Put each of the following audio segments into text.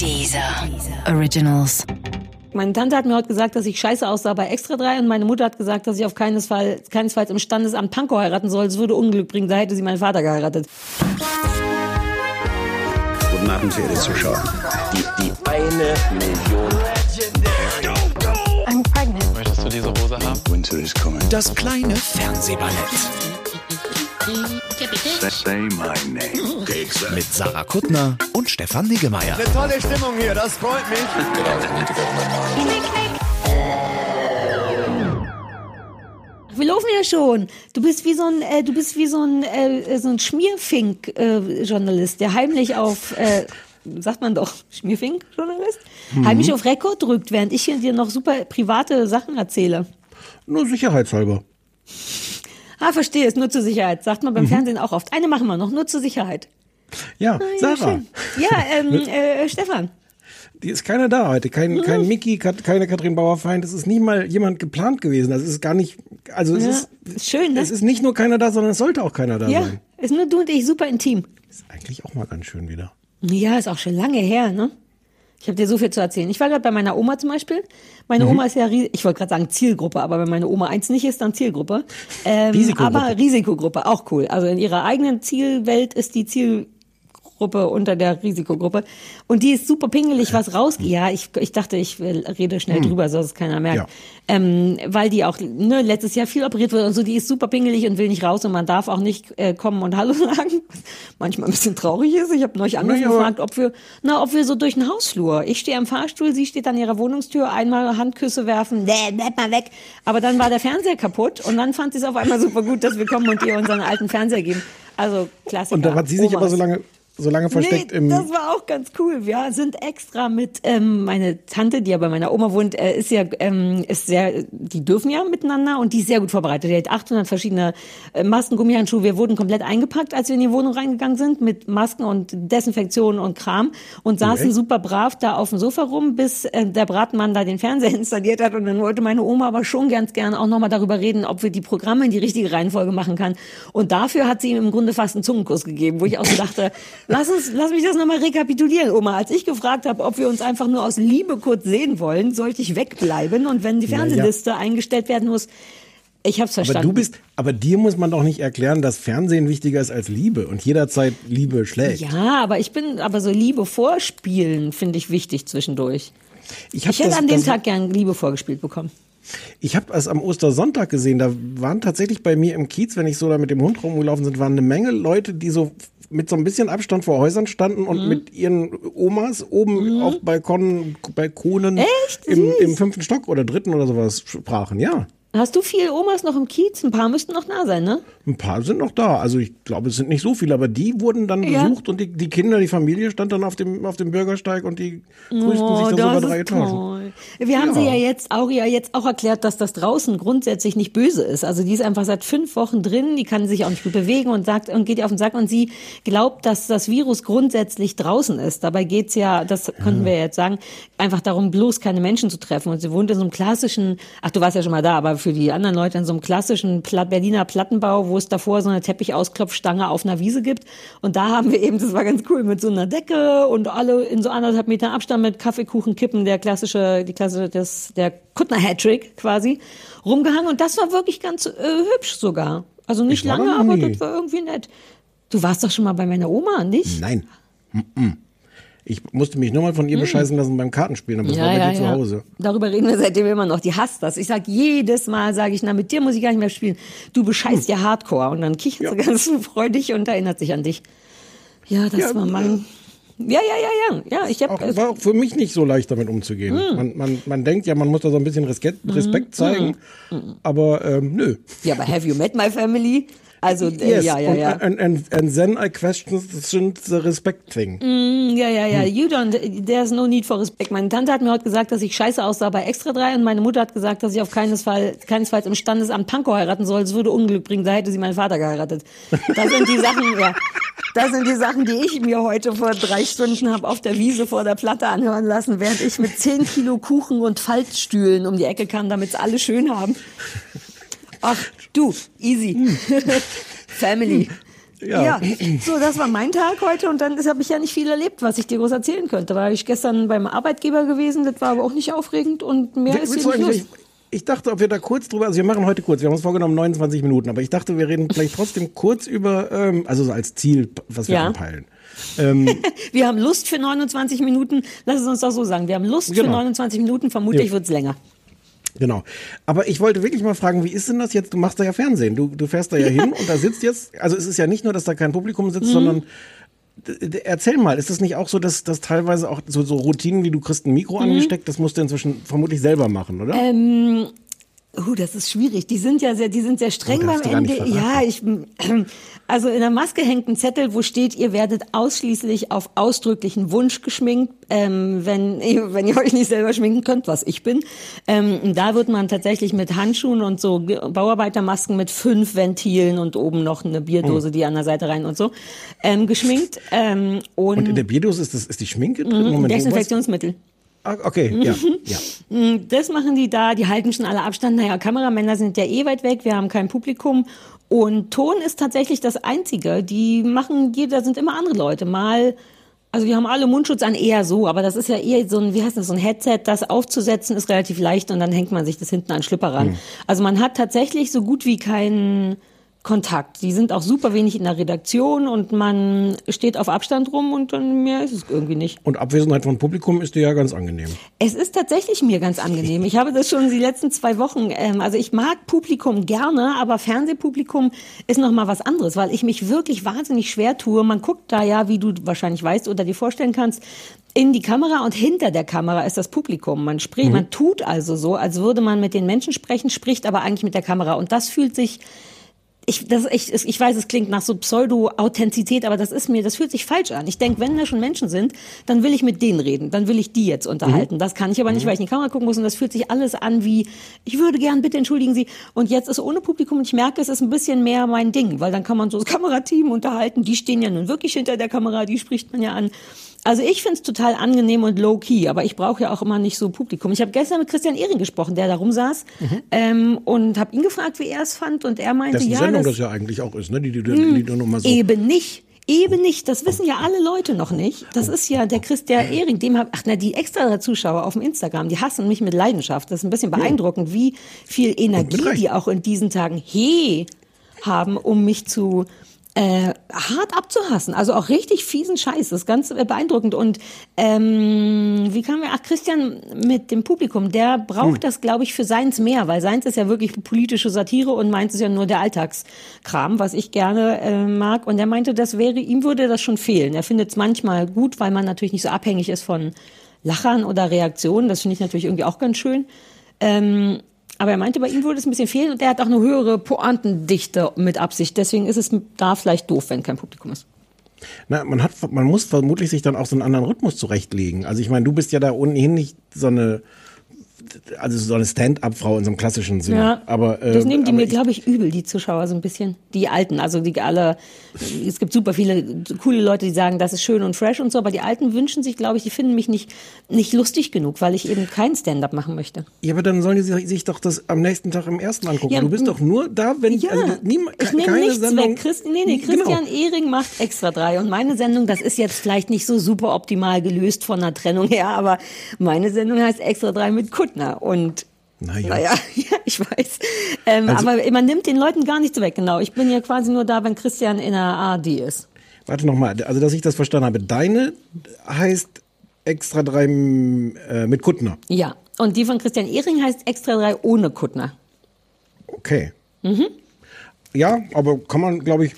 Dieser Originals. Meine Tante hat mir heute gesagt, dass ich scheiße aussah bei Extra 3 und meine Mutter hat gesagt, dass ich auf keines Fall, keinesfalls im Standesamt Pankow heiraten soll. Es würde Unglück bringen, da hätte sie meinen Vater geheiratet. Guten Abend, verehrte Zuschauer. Die, die eine Million. I'm pregnant. Möchtest du diese Hose haben? Winter is coming. Das kleine Fernsehballett Say my name. mit Sarah Kuttner und Stefan Niggemeier. Tolle Stimmung hier, das freut mich. Wir laufen ja schon. Du bist wie so ein, äh, du bist wie so ein, äh, so ein Schmierfink-Journalist, der heimlich auf, äh, sagt man doch, Schmierfink-Journalist, heimlich auf Rekord drückt, während ich hier dir noch super private Sachen erzähle. Nur sicherheitshalber. Ah, verstehe, ist nur zur Sicherheit. Sagt man beim Fernsehen auch oft. Eine machen wir noch, nur zur Sicherheit. Ja, Ah, ja, Sarah. schön. Ja, ähm, äh, Stefan. Die ist keiner da heute. Kein, kein Mickey, keine Katrin Bauerfeind. Es ist nicht mal jemand geplant gewesen. Das ist gar nicht, also es Ja, ist, ist schön, ne? es ist nicht nur keiner da, sondern es sollte auch keiner da Ja, sein. ist nur du und ich super intim. Ist eigentlich auch mal ganz schön wieder. Ja, ist auch schon lange her, ne? Ich habe dir so viel zu erzählen. Ich war gerade bei meiner Oma zum Beispiel. Meine Oma ist ja, ich wollte gerade sagen Zielgruppe, aber wenn meine Oma eins nicht ist, dann Zielgruppe. Ähm, Risikogruppe. Aber Risikogruppe, auch cool. Also in ihrer eigenen Zielwelt ist die Zielgruppe unter der Risikogruppe. Und die ist super pingelig, was rausgeht. Ja, ich, ich dachte, ich rede schnell drüber, so dass es keiner merkt. Ja. Ähm, weil die auch ne, letztes Jahr viel operiert wurde und so, die ist super pingelig und will nicht raus und man darf auch nicht äh, kommen und Hallo sagen. Manchmal ein bisschen traurig ist. Ich habe neulich und aber- gefragt, ob wir, na, ob wir so durch den Hausflur. Ich stehe am Fahrstuhl, sie steht an ihrer Wohnungstür, einmal Handküsse werfen, nee, bleib mal weg. Aber dann war der Fernseher kaputt und dann fand sie es auf einmal super gut, dass wir kommen und ihr unseren alten Fernseher geben. Also Klassiker. Und da hat sie sich aber Omas. so lange, so lange versteckt nee, im, das war auch ganz cool. Wir sind extra mit ähm, meine Tante, die ja bei meiner Oma wohnt, äh, ist ja ähm, ist sehr, die dürfen ja miteinander und die ist sehr gut vorbereitet. Die hat 800 verschiedene äh, Masken, Gummihandschuhe. Wir wurden komplett eingepackt, als wir in die Wohnung reingegangen sind mit Masken und Desinfektion und Kram und saßen echt? super brav da auf dem Sofa rum, bis äh, der Bratmann da den Fernseher installiert hat und dann wollte meine Oma aber schon ganz gern auch nochmal darüber reden, ob wir die Programme in die richtige Reihenfolge machen kann. Und dafür hat sie ihm im Grunde fast einen Zungenkuss gegeben, wo ich auch so dachte, lass uns, lass mich das nochmal rekapitulieren, Oma. Als ich gefragt habe, ob wir uns einfach nur aus Liebe kurz sehen wollen, sollte ich wegbleiben und wenn die ja. Fernsehliste eingestellt werden muss, ich hab's aber verstanden. du bist, aber dir muss man doch nicht erklären, dass Fernsehen wichtiger ist als Liebe und jederzeit Liebe schlägt. ja, aber ich bin, aber so Liebe vorspielen finde ich wichtig zwischendurch. Ich, Ich hätte das- an dem das- Tag gern Liebe vorgespielt bekommen. Ich habe es am Ostersonntag gesehen, da waren tatsächlich bei mir im Kiez, wenn ich so da mit dem Hund rumgelaufen sind, waren eine Menge Leute, die so mit so ein bisschen Abstand vor Häusern standen Mhm. und mit ihren Omas oben auf Balkonen, Balkonen Echt? im, im fünften Stock oder dritten oder sowas sprachen. Ja, Hast du viele Omas noch im Kiez? Ein paar müssten noch da sein, ne? Ein paar sind noch da. Also ich glaube, es sind nicht so viele, aber die wurden dann Ja. besucht und die, die Kinder, die Familie stand dann auf dem, auf dem Bürgersteig und die grüßten sich dann so über Oh, das drei Etagen. toll. Wir haben Ja. sie ja jetzt auch, ja jetzt auch erklärt, dass das draußen grundsätzlich nicht böse ist. Also die ist einfach seit fünf Wochen drin, die kann sich auch nicht gut bewegen und sagt und geht ihr auf den Sack und sie glaubt, dass das Virus grundsätzlich draußen ist. Dabei geht's ja, das konnten wir jetzt sagen, einfach darum, bloß keine Menschen zu treffen. Und sie wohnt in so einem klassischen, ach du warst ja schon mal da, aber für die anderen Leute in so einem klassischen Berliner Plattenbau, wo es davor so eine Teppichausklopfstange auf einer Wiese gibt. Und da haben wir eben, das war ganz cool, mit so einer Decke und alle in so anderthalb Meter Abstand mit Kaffeekuchen kippen, der klassische, die klassische, das, der Kuttner-Hattrick quasi, rumgehangen. Und das war wirklich ganz äh, hübsch sogar. Also nicht lange, aber das war irgendwie nett. Du warst doch schon mal bei meiner Oma, nicht? Nein. Mm-mm. Ich musste mich nur mal von ihr bescheißen lassen beim Kartenspielen, aber das war bei dir zu Hause. Darüber reden wir seitdem immer noch. Die hasst das. Ich sag jedes Mal, sage ich, na, mit dir muss ich gar nicht mehr spielen. Du bescheißt ja Hardcore. Und dann kichert sie ganz freudig und erinnert sich an dich. Ja, das Ja, war mein... Ja, ja, ja, ja. Ja, ich Auch, hab... war auch für mich nicht so leicht damit umzugehen. Hm. Man, man, man denkt ja, man muss da so ein bisschen Respekt, Respekt zeigen, aber ähm, nö. ja, aber have you met my family? Also, äh, Yes, ja, ja, und, ja. And, and, and then I question the respect thing. Mm, Ja, ja, Hm. ja. You don't, there's no need for respect. Meine Tante hat mir heute gesagt, dass ich scheiße aussah bei Extra 3 und meine Mutter hat gesagt, dass ich auf keines Fall, keinesfalls im Standesamt Pankow heiraten soll. Es würde Unglück bringen, da hätte sie meinen Vater geheiratet. Das sind die Sachen, ja. Das sind die Sachen, die ich mir heute vor drei Stunden habe auf der Wiese vor der Platte anhören lassen, während ich mit 10 Kilo Kuchen und Faltstühlen um die Ecke kam, damit es alle schön haben. Ach, du, easy. Family. Ja. so, das war mein Tag heute und dann habe ich ja nicht viel erlebt, was ich dir groß erzählen könnte. War ich gestern beim Arbeitgeber gewesen, das war aber auch nicht aufregend und mehr Wer- ist hier nicht los. Ich dachte, ob wir da kurz drüber, also wir machen heute kurz, wir haben uns vorgenommen 29 Minuten, aber ich dachte, wir reden vielleicht trotzdem kurz über, ähm, also so als Ziel, was wir Ja. anpeilen. Wir haben Lust für 29 Minuten, lass es uns doch so sagen, wir haben Lust für Genau. 29 Minuten, vermutlich Ja. wird's länger. Genau. Aber ich wollte wirklich mal fragen, wie ist denn das jetzt? Du machst da ja Fernsehen. Du, du fährst da ja, hin und da sitzt jetzt, also es ist ja nicht nur, dass da kein Publikum sitzt, sondern d- d- erzähl mal, ist es nicht auch so, dass, dass teilweise auch so, so Routinen wie du kriegst ein Mikro angesteckt, das musst du inzwischen vermutlich selber machen, oder? Uh, das ist schwierig. Die sind ja sehr, die sind sehr streng Oh, beim Ende. Ja, ich, also in der Maske hängt ein Zettel, wo steht, ihr werdet ausschließlich auf ausdrücklichen Wunsch geschminkt, ähm, wenn, wenn ihr euch nicht selber schminken könnt, was ich bin. Ähm, da wird man tatsächlich mit Handschuhen und so Bauarbeitermasken mit fünf Ventilen und oben noch eine Bierdose, die an der Seite rein und so, ähm, geschminkt. Ähm, und, und in der Bierdose ist, das, ist die Schminke drin? Moment, wo- was? Desinfektionsmittel. Ah, okay, ja, ja. Mm, Das machen die da, die halten schon alle Abstand. Naja, Kameramänner sind ja eh weit weg, wir haben kein Publikum. Und Ton ist tatsächlich das Einzige. Die machen, da sind immer andere Leute. Mal, also wir haben alle Mundschutz an, eher so, aber das ist ja eher so ein, wie heißt das, so ein Headset, das aufzusetzen ist relativ leicht und dann hängt man sich das hinten an den Schlüpper ran. Also man hat tatsächlich so gut wie keinen Kontakt. Die sind auch super wenig in der Redaktion und man steht auf Abstand rum und dann mehr ist es irgendwie nicht. Und Abwesenheit von Publikum ist dir ja ganz angenehm. Es ist tatsächlich mir ganz angenehm. Ich habe das schon die letzten zwei Wochen. Ähm, also ich mag Publikum gerne, aber Fernsehpublikum ist noch mal was anderes, weil ich mich wirklich wahnsinnig schwer tue. Man guckt da ja, wie du wahrscheinlich weißt oder dir vorstellen kannst, in die Kamera und hinter der Kamera ist das Publikum. Man spricht, man tut also so, als würde man mit den Menschen sprechen, spricht aber eigentlich mit der Kamera. Und das fühlt sich ich, das echt, ich weiß, es klingt nach so Pseudo-Authentizität, aber das ist mir, das fühlt sich falsch an. Ich denke, wenn da schon Menschen sind, dann will ich mit denen reden, dann will ich die jetzt unterhalten. Das kann ich aber nicht, weil ich in die Kamera gucken muss und das fühlt sich alles an wie, ich würde gern, bitte entschuldigen Sie. Und jetzt ist ohne Publikum und ich merke, es ist ein bisschen mehr mein Ding, weil dann kann man so das Kamerateam unterhalten, die stehen ja nun wirklich hinter der Kamera, die spricht man ja an. Also ich find's total angenehm und low-key, aber ich brauche ja auch immer nicht so Publikum. Ich habe gestern mit Christian Ehring gesprochen, der da rumsaß, ähm, und habe ihn gefragt, wie er es fand und er meinte, Dessen ja, Sendung das, das ja eigentlich auch ist, ne? Die, die, die, die du nur mal so. Eben nicht. Eben nicht. Das wissen ja alle Leute noch nicht. Das ist ja der Christian Ehring, dem hab, ach na, die extra Zuschauer auf dem Instagram, die hassen mich mit Leidenschaft. Das ist ein bisschen beeindruckend, wie viel Energie die auch in diesen Tagen he haben, um mich zu äh, hart abzuhassen. Also auch richtig fiesen Scheiß. Das ist ganz beeindruckend. Und ähm, wie kamen wir? Ach, Christian mit dem Publikum, der braucht das, glaube ich, für seins mehr, weil seins ist ja wirklich politische Satire und meins ist ja nur der Alltagskram, was ich gerne äh, mag. Und er meinte, das wäre, ihm würde das schon fehlen. Er findet es manchmal gut, weil man natürlich nicht so abhängig ist von Lachern oder Reaktionen. Das finde ich natürlich irgendwie auch ganz schön. Ähm, aber er meinte, bei ihm würde es ein bisschen fehlen und er hat auch eine höhere Pointendichte mit Absicht. Deswegen ist es da vielleicht doof, wenn kein Publikum ist. Na, man hat, man muss vermutlich sich dann auch so einen anderen Rhythmus zurechtlegen. Also ich meine, du bist ja da ohnehin nicht so eine, also so eine Stand-up-Frau in so einem klassischen Sinne. Ja, aber, äh, das nehmen die mir, glaube ich, übel, die Zuschauer so ein bisschen. Die Alten, also die alle, es gibt super viele coole Leute, die sagen, das ist schön und fresh und so, aber die Alten wünschen sich, glaube ich, die finden mich nicht, nicht lustig genug, weil ich eben kein Stand-up machen möchte. Ja, aber dann sollen die sich, sich doch das am nächsten Tag im ersten angucken. Ja, du bist doch nur da, wenn Ja, also, niemand, ich nehme keine nichts Sendung, weg. Christ, nee, nee, Genau. Christian Ehring macht extra drei. Und meine Sendung, das ist jetzt vielleicht nicht so super optimal gelöst von der Trennung her, aber meine Sendung heißt extra drei mit Kuttner. Und Naja. naja, ja, ich weiß. Ähm, Also- aber man nimmt den Leuten gar nichts weg, genau. Ich bin ja quasi nur da, wenn Christian in der ARD ist. Warte nochmal, also dass ich das verstanden habe. Deine heißt extra drei äh, mit Kuttner. Ja. Und die von Christian Ehring heißt extra drei ohne Kuttner. Okay. Mhm. Ja, aber kann man, glaube ich,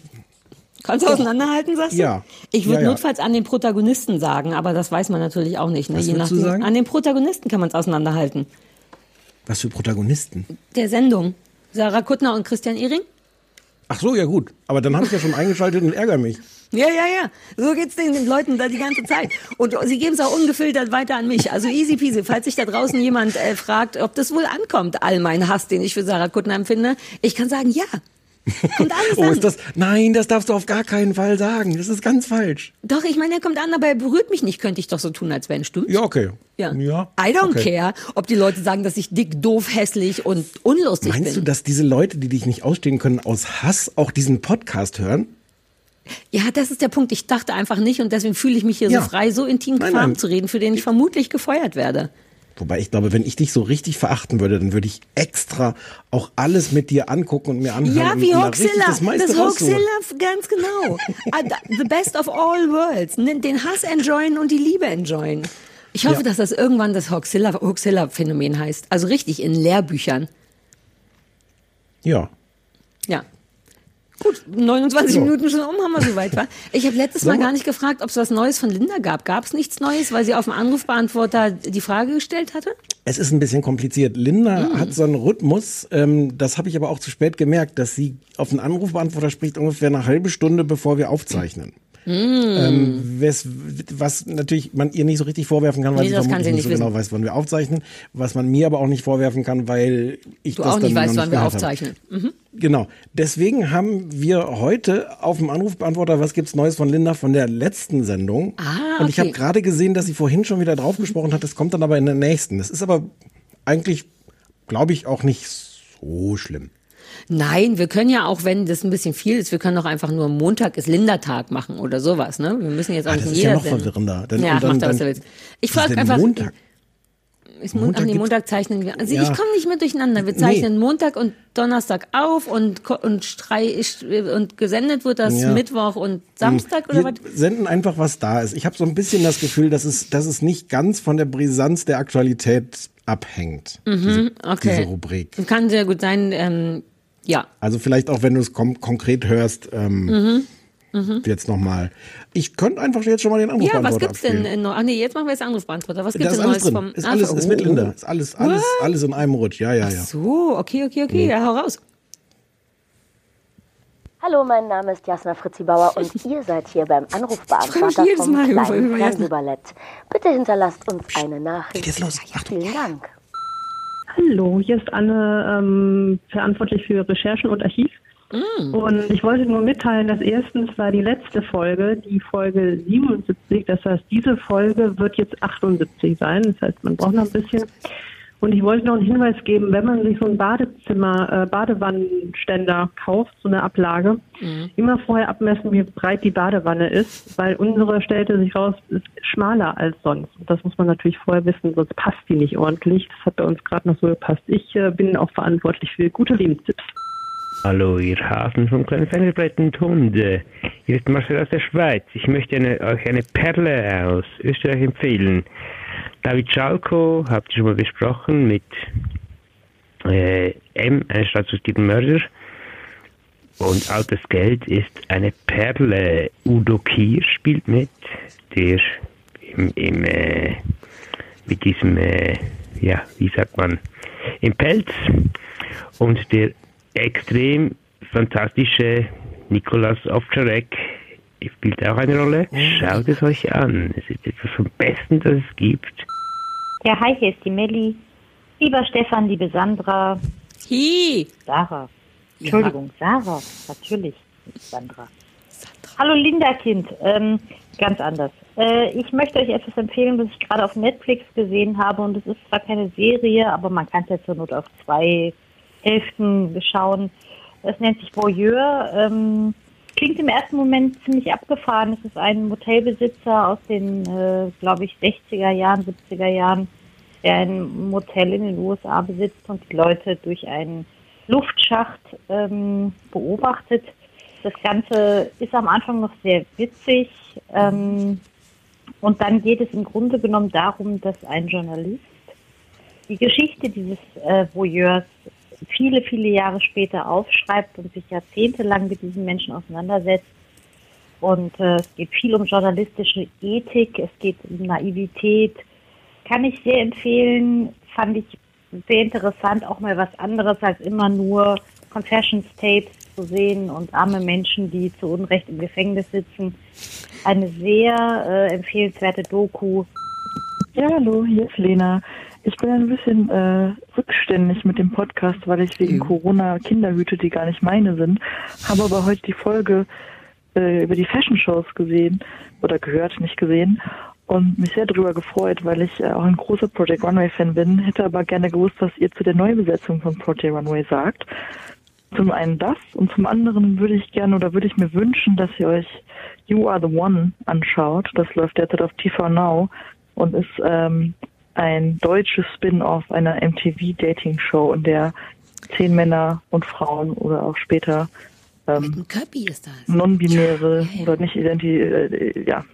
Kannst du auseinanderhalten, sagst du? Ja. Ich würde Ja, ja. notfalls an den Protagonisten sagen, aber das weiß man natürlich auch nicht. Ne? Was Je würdest du nachdem. sagen? An den Protagonisten kann man es auseinanderhalten. was für Protagonisten. Der Sendung. Sarah Kuttner und Christian Ehring? Ach so, ja gut. Aber dann habe ich ja schon eingeschaltet und ärgere mich. Ja, ja, ja. So geht's den, den Leuten da die ganze Zeit. Und sie geben es auch ungefiltert weiter an mich. Also easy peasy. Falls sich da draußen jemand äh, fragt, ob das wohl ankommt, all mein Hass, den ich für Sarah Kuttner empfinde, ich kann sagen, ja. Kommt alles Oh, an. ist das? Nein, das darfst du auf gar keinen Fall sagen. Das ist ganz falsch. Doch, ich meine, er kommt an, aber er berührt mich nicht. Könnte ich doch so tun, als wenn, stimmt? Ja, okay. Ja. ja I don't okay. care, ob die Leute sagen, dass ich dick, doof, hässlich und unlustig Meinst du, bin. dass diese Leute, die dich nicht ausstehen können, aus Hass auch diesen Podcast hören? Ja, das ist der Punkt. Ich dachte einfach nicht und deswegen fühle ich mich hier Ja. so frei, so intim Nein, nein. zu reden, für den ich vermutlich gefeuert werde. Wobei ich glaube, wenn ich dich so richtig verachten würde, dann würde ich extra auch alles mit dir angucken und mir anhören. Ja, wie Hoaxilla. Das. Hoaxilla, ganz genau. Ah, The best of all worlds. Den Hass enjoyen und die Liebe enjoyen. Ich hoffe, Ja. dass das irgendwann das Hoaxilla-Phänomen heißt. Also richtig in Lehrbüchern. Ja. Ja. Gut, 29 So. Minuten schon um, haben wir soweit, war. Ich habe letztes Mal gar nicht gefragt, ob es was Neues von Linda gab. Gab es nichts Neues, weil sie auf dem Anrufbeantworter die Frage gestellt hatte? Es ist ein bisschen kompliziert. Linda Mhm. hat so einen Rhythmus, ähm, das habe ich aber auch zu spät gemerkt, dass sie auf den Anrufbeantworter spricht ungefähr eine halbe Stunde, bevor wir aufzeichnen. Mhm. Ähm, wes, was natürlich man ihr nicht so richtig vorwerfen kann, weil Nee, sie vermutlich sie nicht so wissen. genau weiß, wann wir aufzeichnen. Was man mir aber auch nicht vorwerfen kann, weil ich Du das auch dann nicht weißt, noch wann wir aufzeichnen. Mhm. Genau. Deswegen haben wir heute auf dem Anrufbeantworter, was gibt's Neues von Linda von der letzten Sendung. Ah, Und ich okay. habe gerade gesehen, dass sie vorhin schon wieder drauf gesprochen hat. Das kommt dann aber in der nächsten. Das ist aber eigentlich, glaube ich, auch nicht so schlimm. Nein, wir können ja auch, wenn das ein bisschen viel ist, wir können doch einfach nur Montag ist Lindertag machen oder sowas, ne? Wir müssen jetzt auch Ah, nicht das ist ja noch verwirrender. Dann- ja, dann- macht er, was dann- er will. Ich Was frage einfach. Montag? Ist Mon Montag Ach nee, Montag zeichnen wir. Also Ja. ich komme nicht mehr durcheinander. Wir zeichnen Montag und Donnerstag auf und und, strei und gesendet wird das Ja. Hm. Mittwoch und Samstag oder was? Wir senden einfach, was da ist. Ich habe so ein bisschen das Gefühl, dass es, dass es nicht ganz von der Brisanz der Aktualität abhängt. diese, Mhm, Okay. diese Rubrik. Kann sehr gut sein. Ähm, ja. Also vielleicht auch, wenn du es konkret hörst, ähm, jetzt nochmal. Ich könnte einfach jetzt schon mal den Mhm. Ja, was gibt's denn abspielen. noch? Ach nee, jetzt machen wir jetzt Anrufbeantworter. Was gibt's denn alles Neues drin. vom Ist Ach, alles, oh. ist mit Linda. Ist alles, alles, alles in einem Rutsch. Ja, ja, ja. So, okay, okay, okay. Ja, hau raus. Hallo, mein Name ist Jasna Fritzi Bauer und ihr seid hier beim Anrufbeantworter vom Mal kleinen. Fernsehballett. Bitte hinterlasst uns eine Nachricht. Geht jetzt los. Achtung. Vielen Dank. Hallo, hier ist Anne, ähm, verantwortlich für Recherchen und Archiv. Und ich wollte nur mitteilen, dass erstens war die letzte Folge, die Folge 77, das heißt, diese Folge wird jetzt 78 sein, das heißt, man braucht noch ein bisschen. Und ich wollte noch einen Hinweis geben, wenn man sich so ein Badezimmer, äh, Badewannenständer kauft, so eine Ablage, immer vorher abmessen, wie breit die Badewanne ist, weil unsere stellte sich raus, ist schmaler als sonst. Und das muss man natürlich vorher wissen, sonst passt die nicht ordentlich. Das hat bei uns gerade noch so gepasst. Ich äh, bin auch verantwortlich für gute Lebenstipps. Hallo, ihr Hasen vom kleinen Fernsehbrett und Hunde. Hier ist Marcel aus der Schweiz. Ich möchte eine, euch eine Perle aus Österreich empfehlen. David Schalko, habt ihr schon mal besprochen, mit äh, M, ein staatsbezogenen Mörder. Und Altes Geld ist eine Perle. Udo Kier spielt mit, der im, im äh, mit diesem, äh, ja, wie sagt man, im Pelz. Und der extrem fantastische Nikolaus Ovtcharek spielt auch eine Rolle. Schaut es euch an. Es ist etwas vom Besten, das es gibt. Ja, hi, hier ist die Melli. Lieber Stefan, liebe Sandra. Hi. Sarah. Entschuldigung, Sarah. Natürlich, nicht Sandra. Hallo Linda Kind. Ähm, ganz anders. Äh, ich möchte euch etwas empfehlen, was ich gerade auf Netflix gesehen habe. Und es ist zwar keine Serie, aber man kann es ja zur Not auf zwei Hälften schauen. Es nennt sich Voyeur. Ähm, klingt im ersten Moment ziemlich abgefahren. Es ist ein Motelbesitzer aus den, äh, glaube ich, 60er Jahren, 70er Jahren, der ein Motel in den USA besitzt und die Leute durch einen Luftschacht ähm, beobachtet. Das Ganze ist am Anfang noch sehr witzig. Ähm, und dann geht es im Grunde genommen darum, dass ein Journalist die Geschichte dieses äh, Voyeurs viele, viele Jahre später aufschreibt und sich jahrzehntelang mit diesen Menschen auseinandersetzt. Und äh, es geht viel um journalistische Ethik, es geht um Naivität. Kann ich sehr empfehlen, fand ich sehr interessant, auch mal was anderes als immer nur Confessions Tapes zu sehen und arme Menschen, die zu Unrecht im Gefängnis sitzen. Eine sehr äh, empfehlenswerte Doku. Ja, hallo, hier ist Lena. Ich bin ein bisschen äh, rückständig mit dem Podcast, weil ich wegen Corona Kinder hüte, die gar nicht meine sind. Habe aber heute die Folge äh, über die Fashion Shows gesehen oder gehört, nicht gesehen und mich sehr darüber gefreut, weil ich äh, auch ein großer Project Runway Fan bin. Hätte aber gerne gewusst, was ihr zu der Neubesetzung von Project Runway sagt. Zum einen das und zum anderen würde ich gerne oder würde ich mir wünschen, dass ihr euch You Are the One anschaut. Das läuft derzeit auf TV Now und ist ähm, ein deutsches Spin-off einer MTV-Dating-Show, in der zehn Männer und Frauen oder auch später ähm, Köppi ist das. non-binäre oder nicht identi äh, ja,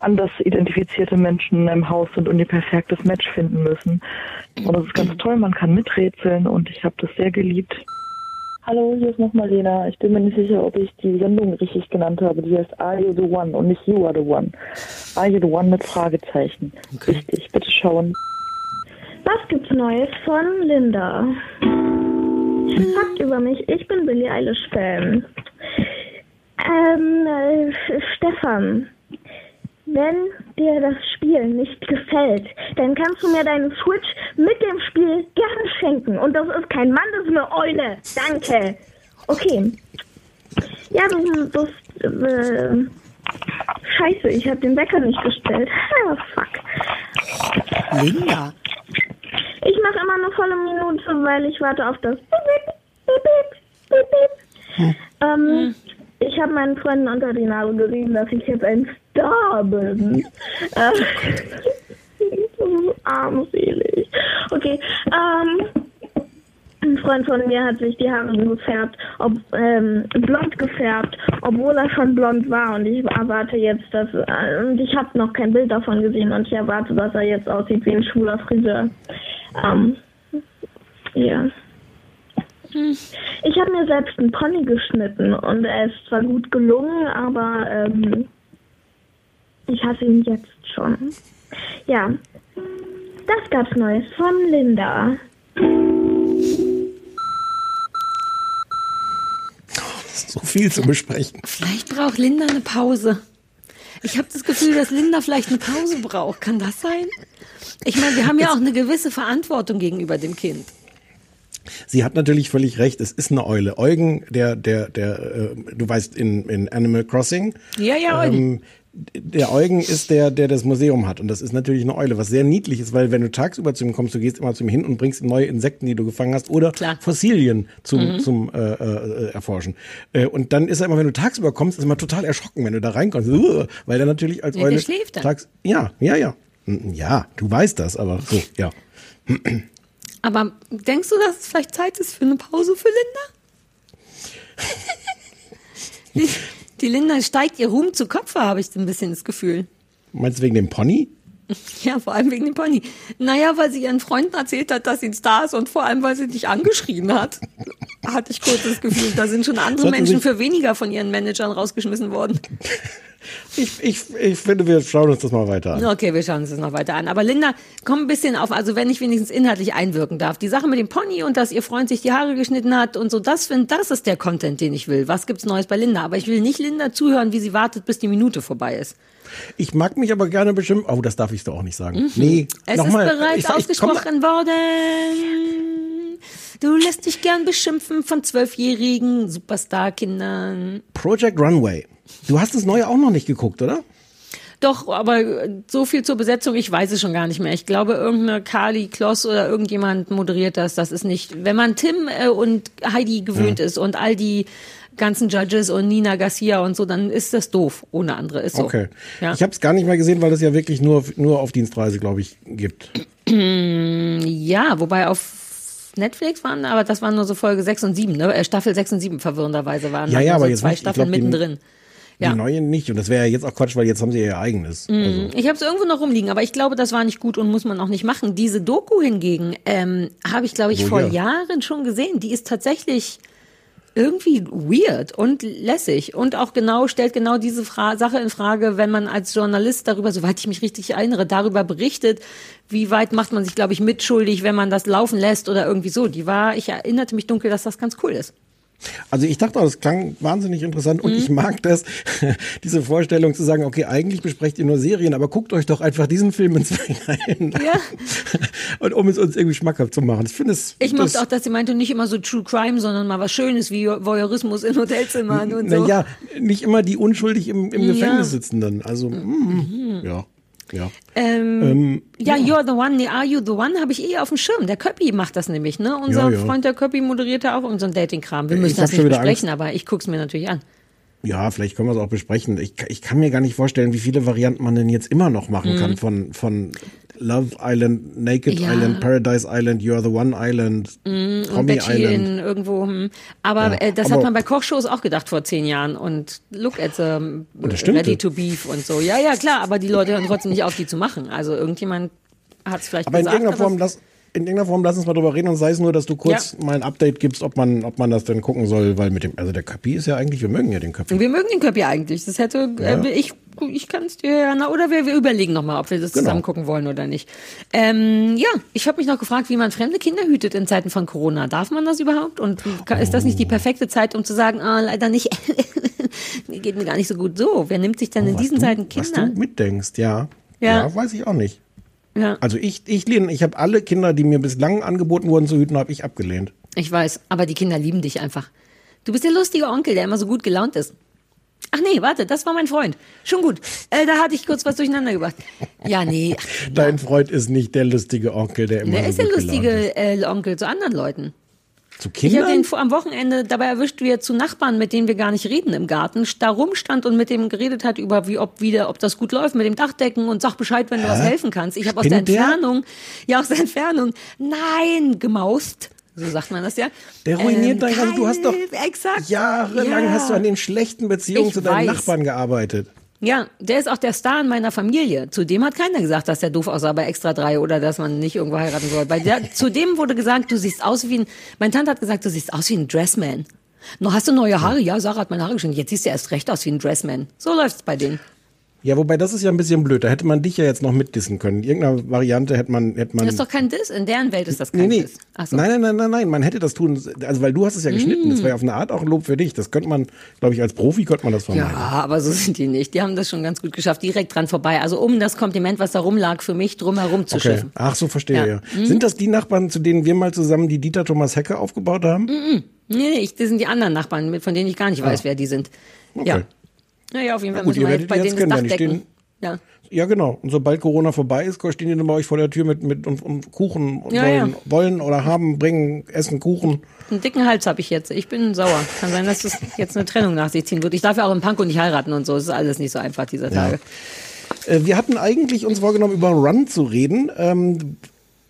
anders identifizierte Menschen in einem Haus sind und ihr perfektes Match finden müssen. Und das ist ganz toll, man kann miträtseln und ich habe das sehr geliebt. Hallo, hier ist nochmal Lena. Ich bin mir nicht sicher, ob ich die Sendung richtig genannt habe. Die heißt Are You the One und nicht You Are the One. Are You the One mit Fragezeichen. Richtig, bitte schauen. Was gibt's Neues von Linda? Fakt über mich, ich bin Billie Eilish Fan. Ähm, äh, Stefan, wenn dir das Spiel nicht gefällt, dann kannst du mir deinen Switch mit dem Spiel gerne schenken. Und das ist kein Mann, das ist eine Eule. Danke. Okay. Ja, das, das äh, Scheiße, ich habe den Wecker nicht gestellt. Ah, fuck. Linda. Ich mache immer eine volle Minute, weil ich warte auf das. Bip, bip, bip, bip, bip. Ähm, ich habe meinen Freunden unter die Nase gerieben, dass ich jetzt ein Star bin. So armselig. Okay, ähm, ein Freund von mir hat sich die Haare gefärbt, ob, ähm, blond gefärbt, obwohl er schon blond war. Und ich erwarte jetzt, dass, äh, und ich habe noch kein Bild davon gesehen und ich erwarte, dass er jetzt aussieht wie ein schwuler Friseur. Ähm, ja. Ich habe mir selbst einen Pony geschnitten und er ist zwar gut gelungen, aber ähm, ich hasse ihn jetzt schon. Ja, das gab's Neues von Linda. So viel zu besprechen. Vielleicht braucht Linda eine Pause. Ich habe das Gefühl, dass Linda vielleicht eine Pause braucht. Kann das sein? Ich meine, wir haben ja auch eine gewisse Verantwortung gegenüber dem Kind. Sie hat natürlich völlig recht. Es ist eine Eule. Eugen, der, der, der, äh, du weißt, in, in Animal Crossing. Ja, ja, Eugen. Ähm, der Eugen ist der, der das Museum hat. Und das ist natürlich eine Eule, was sehr niedlich ist, weil wenn du tagsüber zu ihm kommst, du gehst immer zu ihm hin und bringst ihm neue Insekten, die du gefangen hast, oder Klar. Fossilien zum, Mhm. zum äh, äh, Erforschen. Äh, und dann ist er immer, wenn du tagsüber kommst, ist er immer total erschrocken, wenn du da reinkommst. Uh, weil er natürlich als Ja, der Eule schläft dann. tags. Ja, ja, ja. Ja, du weißt das, aber so, ja. Aber denkst du, dass es vielleicht Zeit ist für eine Pause für Linda? Die, die Linda steigt ihr Ruhm zu Kopf, habe ich so ein bisschen das Gefühl. Meinst du wegen dem Pony? Ja, vor allem wegen dem Pony. Naja, weil sie ihren Freunden erzählt hat, dass sie ein Star ist und vor allem, weil sie dich angeschrien hat. Hatte ich kurz das Gefühl, da sind schon andere Sollten Menschen für weniger von ihren Managern rausgeschmissen worden. Ich, ich, ich finde, wir schauen uns das mal weiter an. Okay, wir schauen uns das noch weiter an. Aber Linda, komm ein bisschen auf, also wenn ich wenigstens inhaltlich einwirken darf. Die Sache mit dem Pony und dass ihr Freund sich die Haare geschnitten hat und so, das, find, das ist der Content, den ich will. Was gibt's Neues bei Linda? Aber ich will nicht Linda zuhören, wie sie wartet, bis die Minute vorbei ist. Ich mag mich aber gerne bestimmt. Oh, das darf ich doch auch nicht sagen. Mhm. Nee, Es nochmal. ist bereits ich, ich ausgesprochen worden. Du lässt dich gern beschimpfen von zwölfjährigen Superstar-Kindern. Project Runway. Du hast das neue auch noch nicht geguckt, oder? Doch, aber so viel zur Besetzung, ich weiß es schon gar nicht mehr. Ich glaube, irgendeine Kali Kloss oder irgendjemand moderiert das. Das ist nicht, wenn man Tim äh, und Heidi gewöhnt Ja. ist und all die ganzen Judges und Nina Garcia und so, dann ist das doof. Ohne andere ist so. Okay. Ja. Ich habe es gar nicht mehr gesehen, weil es ja wirklich nur, nur auf Dienstreise, glaube ich, gibt. ja, wobei auf Netflix waren, aber das waren nur so Folge 6 und 7, ne? Äh, Staffel 6 und 7 verwirrenderweise waren. Ja, ja, aber so jetzt zwei nicht. Ich Staffeln glaub, die- mittendrin. Ja. Die neue nicht. Und das wäre ja jetzt auch Quatsch, weil jetzt haben sie ihr eigenes. Mhm. Also, Ich habe es irgendwo noch rumliegen, aber ich glaube, das war nicht gut und muss man auch nicht machen. Diese Doku hingegen ähm, habe ich, glaube ich, Wo vor ja? Jahren schon gesehen. Die ist tatsächlich irgendwie weird und lässig und auch genau stellt genau diese Fra Sache in Frage, wenn man als Journalist darüber, soweit ich mich richtig erinnere, darüber berichtet, wie weit macht man sich, glaube ich, mitschuldig, wenn man das laufen lässt oder irgendwie so. Die war, ich erinnerte mich dunkel, dass das ganz cool ist. Also ich dachte auch, das klang wahnsinnig interessant und Mhm. ich mag das, diese Vorstellung zu sagen, okay, eigentlich besprecht ihr nur Serien, aber guckt euch doch einfach diesen Film ins rein. Ja. Und um es uns irgendwie schmackhaft zu machen. Ich finde es. Ich das- mochte auch, dass sie meinte, nicht immer so True Crime, sondern mal was Schönes wie Voyeurismus in Hotelzimmern und so. Naja, nicht immer die unschuldig im, im Ja. Gefängnis sitzenden. Also, mm, ja, ja. Ähm, Ähm, Ja, You're the One, nee, Are You the One habe ich eh auf dem Schirm. Der Köppi macht das nämlich, ne? Unser Ja, ja. Freund der Köppi moderiert ja auch unseren Dating-Kram. Wir Ich müssen das nicht besprechen, aber ich guck's mir natürlich an. Ja, vielleicht können wir es auch besprechen. Ich, ich kann mir gar nicht vorstellen, wie viele Varianten man denn jetzt immer noch machen Mhm. kann von, von Love Island, Naked Ja. Island, Paradise Island, You're the One Island, Mm, Becky Island. in irgendwo. Hm. Aber Ja, äh, das aber- hat man bei Kochshows auch gedacht vor zehn Jahren. Und look at the das. Ready to Beef und so. Ja, ja, klar, aber die Leute hören trotzdem nicht auf, die zu machen. Also irgendjemand hat es vielleicht Aber in gesagt. irgendeiner Form, lass, in irgendeiner Form lass uns mal drüber reden und sei es nur, dass du kurz mal ein Update gibst, ob man, ob man das denn gucken soll, weil mit dem, also der Köppi ist ja eigentlich, wir mögen ja den Köppi. wir mögen den Köppi eigentlich. Das hätte, Ja. äh, ich, ich kann es dir ja, na, oder wir, wir überlegen nochmal, ob wir das Genau. zusammen gucken wollen oder nicht. Ähm, ja, ich habe mich noch gefragt, wie man fremde Kinder hütet in Zeiten von Corona. Darf man das überhaupt? Und ka- ist das nicht die perfekte Zeit, um zu sagen, ah, leider nicht, geht mir gar nicht so gut so. Wer nimmt sich denn in Was diesen du, Zeiten Was Kinder? du mitdenkst, ja. Ja. Ja, weiß ich auch nicht. Ja, Also ich, ich lehne, ich habe alle Kinder, die mir bislang angeboten wurden zu hüten, habe ich abgelehnt. ich weiß, aber die Kinder lieben dich einfach. Du bist der lustige Onkel, der immer so gut gelaunt ist. Ach nee, warte, das war mein Freund. Schon gut. Äh, da hatte ich kurz was durcheinander gebracht. Ja, nee, ach, Dein Freund ist nicht der lustige Onkel, der immer der so ist der gut gelaunt ist. lustige äh, Onkel zu anderen Leuten. Zu Ich habe Kindern? den am Wochenende dabei erwischt, wie er zu Nachbarn, mit denen wir gar nicht reden im Garten, da rumstand und mit dem geredet hat über wie ob wieder, ob das gut läuft mit dem Dachdecken und sag Bescheid, wenn du was helfen kannst. Ich habe aus der Spinnt der? Entfernung, ja aus der Entfernung, nein, gemaust. So sagt man das ja. Der ruiniert Ähm, dein ganzes, du hast doch exakt. jahrelang Ja. hast du an den schlechten Beziehungen Ich zu deinen weiß. Nachbarn gearbeitet. Ja, der ist auch der Star in meiner Familie. Zudem hat keiner gesagt, dass der doof aussah bei Extra 3 oder dass man nicht irgendwo heiraten soll. Bei der, zudem wurde gesagt, du siehst aus wie ein, mein Tante hat gesagt, du siehst aus wie ein Dressman. Noch hast du neue Haare? Ja, Sarah hat meine Haare geschnitten. Jetzt siehst du erst recht aus wie ein Dressman. So läuft's bei denen. Ja, wobei das ist ja ein bisschen blöd. Da hätte man dich ja jetzt noch mitdissen können. In irgendeiner Variante hätte man, hätte man. Das ist doch kein Diss. In deren Welt ist das kein nee, nee. Diss. Ach so. Nein, nein, nein, nein, nein. Man hätte das tun. Also, weil du hast es ja geschnitten. Das wäre ja auf eine Art auch ein Lob für dich. Das könnte man, glaube ich, als Profi könnte man das Ja, vermeiden. aber so sind die nicht. Die haben das schon ganz gut geschafft, direkt dran vorbei. Also um das Kompliment, was da rumlag, für mich drumherum zu Okay. schiffen. Ach so, verstehe Ja. ja. Mhm. Sind das die Nachbarn, zu denen wir mal zusammen die Dieter Thomas Hecke aufgebaut haben? Nee, nee, ich, das sind die anderen Nachbarn, von denen ich gar nicht weiß, Ah. wer die sind. Okay. Ja. Naja, auf jeden Fall gut, ihr werdet jetzt das kennen, die decken. Ja. Ja, genau. Und sobald Corona vorbei ist, stehen die dann bei euch vor der Tür mit, mit und, und Kuchen und Ja, wollen, ja. wollen oder haben, bringen, essen Kuchen. Einen dicken Hals habe ich jetzt. Ich bin sauer. Kann sein, dass es jetzt eine Trennung nach sich ziehen wird. Ich darf ja auch im Panko nicht heiraten und so. Es ist alles nicht so einfach dieser Tage. Äh, wir hatten eigentlich uns vorgenommen, über Run zu reden. Ähm,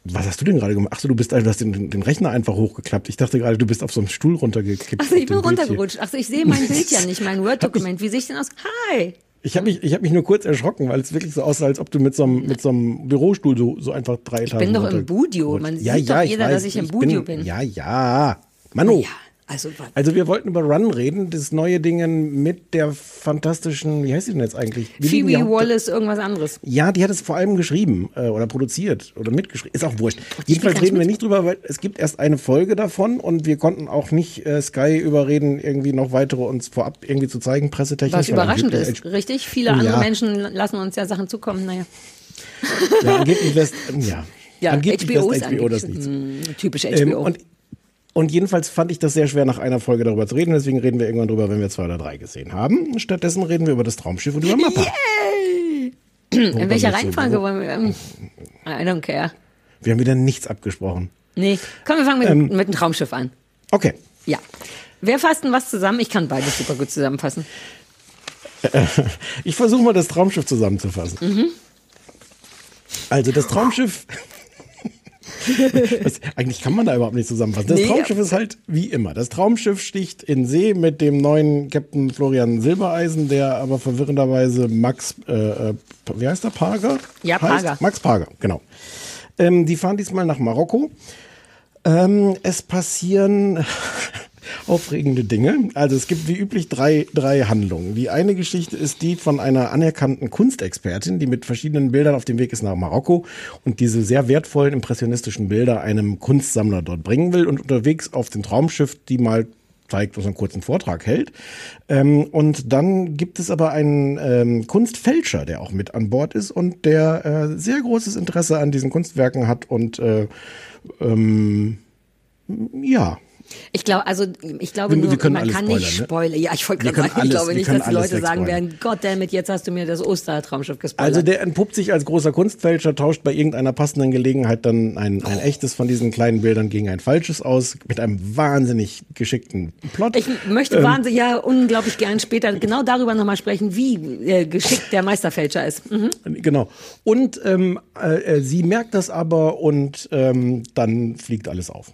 was hast du denn gerade gemacht? Ach so, du bist, du hast den, den Rechner einfach hochgeklappt. Ich dachte gerade, du bist auf so einem Stuhl runtergekippt. Achso, ich bin runtergerutscht. Achso, ich sehe mein Bild ja nicht, mein Word-Dokument. Wie sehe ich denn aus? Hi! Ich habe mich, ich hab mich nur kurz erschrocken, weil es wirklich so aussah, als ob du mit so einem, mit so einem Bürostuhl so, so einfach drei Etagen Ich bin doch im Budio. Man ja, sieht ja, doch ich jeder, weiß, dass ich im Budio bin. Ja, ja. Manu. Ja, also, Also wir wollten über Run reden, das neue Ding mit der fantastischen, wie heißt sie denn jetzt eigentlich? Die Phoebe Haupt- Wallace, irgendwas anderes. Ja, die hat es vor allem geschrieben äh, oder produziert oder mitgeschrieben. Ist auch wurscht. Jedenfalls reden wir nicht drüber, weil es gibt erst eine Folge davon und wir konnten auch nicht äh, Sky überreden, irgendwie noch weitere uns vorab irgendwie zu zeigen, pressetechnisch. Was überraschend ist, richtig? Viele andere Ja. Menschen lassen uns ja Sachen zukommen. Naja. Ja, angeblich lässt, ähm, ja. Ja, angeblich HBO lässt HBO das nicht. Hm, typisch Ähm, HBO. und, und jedenfalls fand ich das sehr schwer, nach einer Folge darüber zu reden. Deswegen reden wir irgendwann drüber, wenn wir zwei oder drei gesehen haben. Stattdessen reden wir über das Traumschiff und über Mappa. Yay! In welcher Reihenfolge wollen wir? ähm, I don't care. Wir haben wieder nichts abgesprochen. Nee, komm, wir fangen mit, Ähm. mit dem Traumschiff an. Okay. Ja. Wer fasst denn was zusammen? Ich kann beides super gut zusammenfassen. Ich versuche mal das Traumschiff zusammenzufassen. Mhm. Also das Traumschiff. das, eigentlich kann man da überhaupt nicht zusammenfassen. Das Nee. Traumschiff ist halt wie immer. Das Traumschiff sticht in See mit dem neuen Captain Florian Silbereisen, der aber verwirrenderweise Max, äh, äh, wie heißt der, Parger? Ja, heißt? Parger. Max Parger, genau. Ähm, die fahren diesmal nach Marokko. Ähm, es passieren aufregende Dinge. Also es gibt wie üblich drei, drei Handlungen. Die eine Geschichte ist die von einer anerkannten Kunstexpertin, die mit verschiedenen Bildern auf dem Weg ist nach Marokko und diese sehr wertvollen impressionistischen Bilder einem Kunstsammler dort bringen will und unterwegs auf dem Traumschiff die mal zeigt, was einen kurzen Vortrag hält. Ähm, und dann gibt es aber einen ähm, Kunstfälscher, der auch mit an Bord ist und der äh, sehr großes Interesse an diesen Kunstwerken hat und äh, ähm, ja, Ich glaube, also ich glaube Wir- wir nur, können man kann nicht spoilern, ne? spoilern. Ja, ich wollte Wir gerade sagen, ich alles- glaube wir nicht, dass die Leute sagen werden, Gott damit, jetzt hast du mir das Ostertraumschiff gespoilert. Also der entpuppt sich als großer Kunstfälscher, tauscht bei irgendeiner passenden Gelegenheit dann ein, ein echtes von diesen kleinen Bildern gegen ein falsches aus, mit einem wahnsinnig geschickten Plot. Ich möchte Ähm, wahnsinnig, ja, unglaublich gern später genau darüber nochmal sprechen, wie äh, geschickt der Meisterfälscher ist. Mhm. Genau. Und ähm, äh, äh, sie merkt das aber und ähm, dann fliegt alles auf.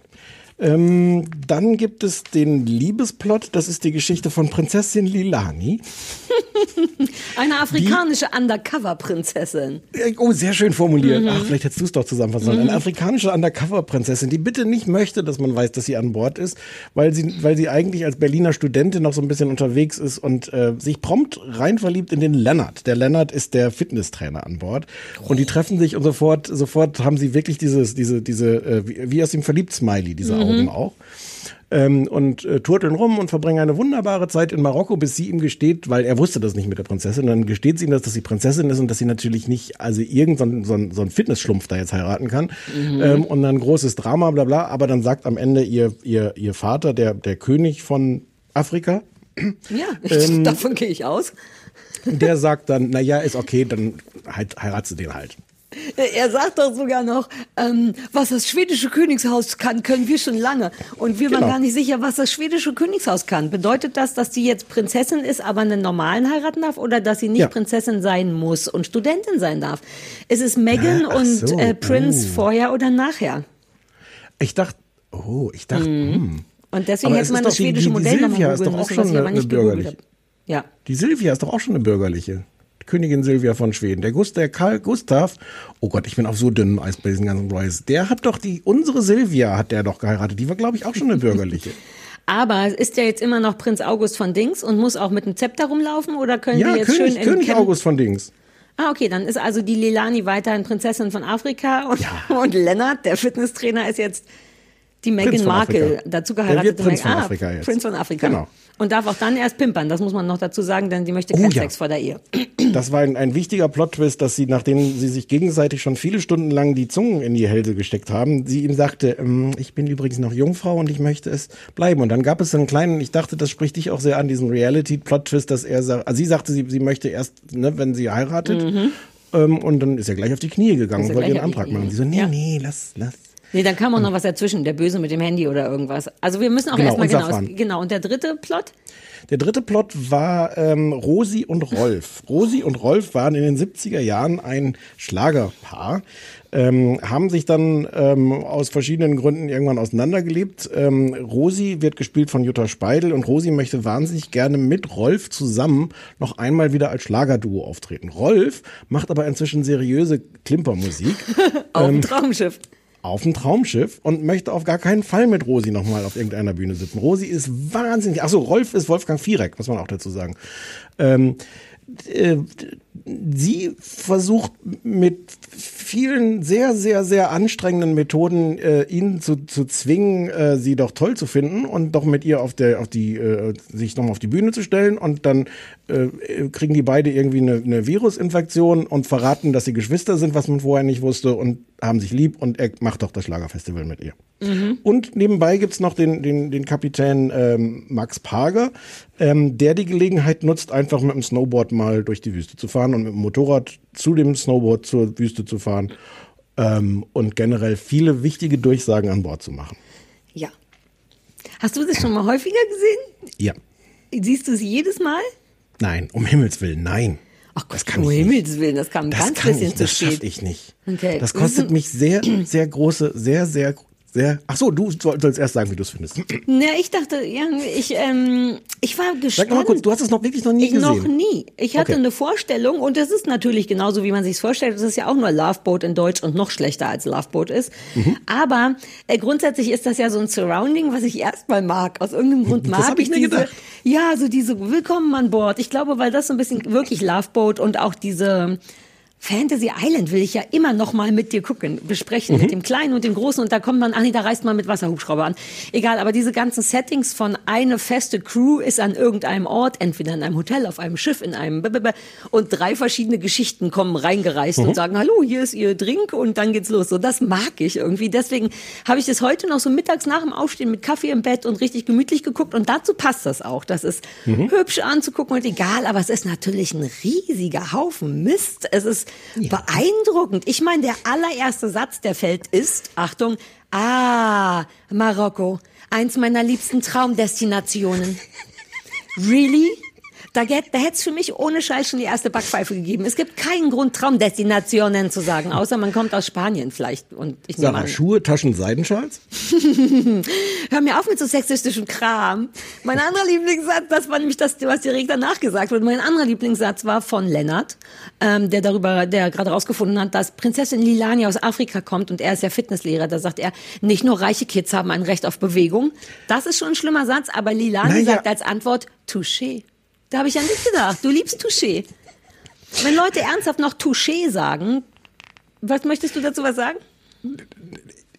Ähm, dann gibt es den Liebesplot, das ist die Geschichte von Prinzessin Lilani. Eine afrikanische Undercover-Prinzessin. Oh, sehr schön formuliert. Mhm. Ach, vielleicht hättest du es doch zusammenfassen sollen. Mhm. Eine afrikanische Undercover-Prinzessin, die bitte nicht möchte, dass man weiß, dass sie an Bord ist, weil sie, weil sie eigentlich als Berliner Studentin noch so ein bisschen unterwegs ist und äh, sich prompt rein verliebt in den Lennart. Der Lennart ist der Fitnesstrainer an Bord. Und die treffen sich und sofort, sofort haben sie wirklich dieses, diese, diese, äh, wie, wie aus dem Verliebt-Smiley, diese Mhm. Augen auch. Ähm, und äh, turteln rum und verbringen eine wunderbare Zeit in Marokko, bis sie ihm gesteht, weil er wusste das nicht mit der Prinzessin, dann gesteht sie ihm, dass, dass sie Prinzessin ist und dass sie natürlich nicht, also irgendein so ein, so ein Fitnessschlumpf da jetzt heiraten kann. Mhm. Ähm, und dann großes Drama, bla bla, aber dann sagt am Ende ihr, ihr, ihr Vater, der, der König von Afrika, Ja, Ähm, davon gehe ich aus. der sagt dann, na ja, ist okay, dann halt, heiratst du den halt. Er sagt doch sogar noch, ähm, was das schwedische Königshaus kann, können wir schon lange. Und wir waren Genau. gar nicht sicher, was das schwedische Königshaus kann. Bedeutet das, dass die jetzt Prinzessin ist, aber einen normalen heiraten darf? Oder dass sie nicht Ja. Prinzessin sein muss und Studentin sein darf? Ist es Meghan Ah, und so, äh, Prince oh. vorher oder nachher? Ich dachte, oh, ich dachte, hm. Und deswegen hätte man ist das schwedische die- die Modell nochmal ist doch googeln auch müssen, schon was ich aber eine- nicht bürgerliche. Ja. Die Silvia ist doch auch schon eine bürgerliche. Königin Silvia von Schweden. Der, Gust, der Karl Gustav, oh Gott, ich bin auf so dünnem Eis bei diesen ganzen Royals. Der hat doch die, unsere Silvia hat der doch geheiratet. Die war, glaube ich, auch schon eine bürgerliche. Aber ist der jetzt immer noch Prinz August von Dings und muss auch mit dem Zepter rumlaufen oder können ja, wir jetzt König, schön König August von Dings. Ah, okay, dann ist also die Lilani weiterhin Prinzessin von Afrika und, und Lennart, der Fitnesstrainer, ist jetzt die Meghan Markle, dazu Der geheiratet. wird Prinz von Afrika jetzt. Prinz von Afrika. Genau. Und darf auch dann erst pimpern, das muss man noch dazu sagen, denn sie möchte Oh, keinen ja. Sex vor der Ehe. Das war ein, ein wichtiger Plot-Twist, dass sie, nachdem sie sich gegenseitig schon viele Stunden lang die Zungen in die Hälse gesteckt haben, sie ihm sagte, ähm, ich bin übrigens noch Jungfrau und ich möchte es bleiben. Und dann gab es so einen kleinen, ich dachte, das spricht dich auch sehr an, diesen Reality-Plot-Twist, dass er sagt, also sie sagte, sie, sie möchte erst, ne, wenn sie heiratet, Mhm. ähm, und dann ist er gleich auf die Knie gegangen und wollte ihren Antrag machen. Sie so, nee, Ja. nee, lass, lass. Nee, dann kam auch noch was dazwischen, der Böse mit dem Handy oder irgendwas. Also wir müssen auch Genau, erstmal genau, genau. Und der dritte Plot? Der dritte Plot war ähm, Rosi und Rolf. Rosi und Rolf waren in den 70er Jahren ein Schlagerpaar, ähm, haben sich dann ähm, aus verschiedenen Gründen irgendwann auseinandergelebt. Ähm, Rosi wird gespielt von Jutta Speidel und Rosi möchte wahnsinnig gerne mit Rolf zusammen noch einmal wieder als Schlagerduo auftreten. Rolf macht aber inzwischen seriöse Klimpermusik. Auf dem Ähm, Traumschiff. Auf dem Traumschiff und möchte auf gar keinen Fall mit Rosi nochmal auf irgendeiner Bühne sitzen. Rosi ist wahnsinnig. Achso, Rolf ist Wolfgang Viereck, muss man auch dazu sagen. Ähm, äh, sie versucht mit vielen sehr, sehr, sehr anstrengenden Methoden, äh, ihn zu, zu zwingen, äh, sie doch toll zu finden und doch mit ihr auf der, auf die, äh, sich nochmal auf die Bühne zu stellen und dann äh, kriegen die beide irgendwie eine, eine Virusinfektion und verraten, dass sie Geschwister sind, was man vorher nicht wusste und haben sich lieb und er macht doch das Schlagerfestival mit ihr. Mhm. Und nebenbei gibt's noch den, den, den Kapitän ähm, Max Parger, ähm, der die Gelegenheit nutzt, einfach mit dem Snowboard mal durch die Wüste zu fahren und mit dem Motorrad zu dem Snowboard zur Wüste zu fahren ähm, und generell viele wichtige Durchsagen an Bord zu machen. Ja. Hast du das schon mal häufiger gesehen? Ja. Siehst du es jedes Mal? Nein, um Himmels Willen, nein. Ach Gott, das kann um ich nicht. Himmels Willen, das kam Das ganz kann bisschen ich, zu das spät. schaffe ich nicht. Okay. Das kostet mich sehr, sehr große, sehr, sehr, sehr. Ach so, du soll- sollst erst sagen, wie du es findest. Na, ich dachte, ja, ich, ähm, ich war gespannt. Sag mal kurz, du hast es noch wirklich noch nie ich gesehen. Noch nie. Ich hatte Okay. eine Vorstellung und das ist natürlich genauso, wie man sich vorstellt. Das ist ja auch nur Loveboat in Deutsch und noch schlechter als Loveboat ist. Mhm. Aber äh, grundsätzlich ist das ja so ein Surrounding, was ich erstmal mag. Aus irgendeinem Grund Das mag hab ich mir diese, gedacht. ja, so diese Willkommen an Bord. Ich glaube, weil das so ein bisschen wirklich Loveboat und auch diese Fantasy Island will ich ja immer noch mal mit dir gucken, besprechen, Mhm. mit dem Kleinen und dem Großen. Und da kommt man, ach nee, da reist man mit Wasserhubschrauber an. Egal, aber diese ganzen Settings von eine feste Crew ist an irgendeinem Ort, entweder in einem Hotel, auf einem Schiff, in einem Blablabla. und drei verschiedene Geschichten kommen reingereist Mhm. und sagen, hallo, hier ist ihr Drink und dann geht's los. So, das mag ich irgendwie. Deswegen habe ich das heute noch so mittags nach dem Aufstehen mit Kaffee im Bett und richtig gemütlich geguckt. Und dazu passt das auch. Das ist Mhm. hübsch anzugucken und egal, aber es ist natürlich ein riesiger Haufen Mist. Es ist beeindruckend. Ich meine, der allererste Satz, der fällt, ist, Achtung, ah, Marokko, eins meiner liebsten Traumdestinationen. Really? Da, da hätte es für mich ohne Scheiß schon die erste Backpfeife gegeben. Es gibt keinen Grund, Traumdestinationen zu sagen, außer man kommt aus Spanien vielleicht. Und ich nehme Sarah, an, Schuhe, Taschen, Seidenschals? Hör mir auf mit so sexistischem Kram. Mein anderer Lieblingssatz, das war nämlich das, was direkt danach gesagt wurde. Mein anderer Lieblingssatz war von Lennart, ähm, der darüber, der gerade rausgefunden hat, dass Prinzessin Lilani aus Afrika kommt und er ist ja Fitnesslehrer. Da sagt er, nicht nur reiche Kids haben ein Recht auf Bewegung. Das ist schon ein schlimmer Satz, aber Lilani Naja. sagt als Antwort, Touché. Da habe ich ja nicht gedacht. Du liebst Touché. Wenn Leute ernsthaft noch Touché sagen, was möchtest du dazu was sagen?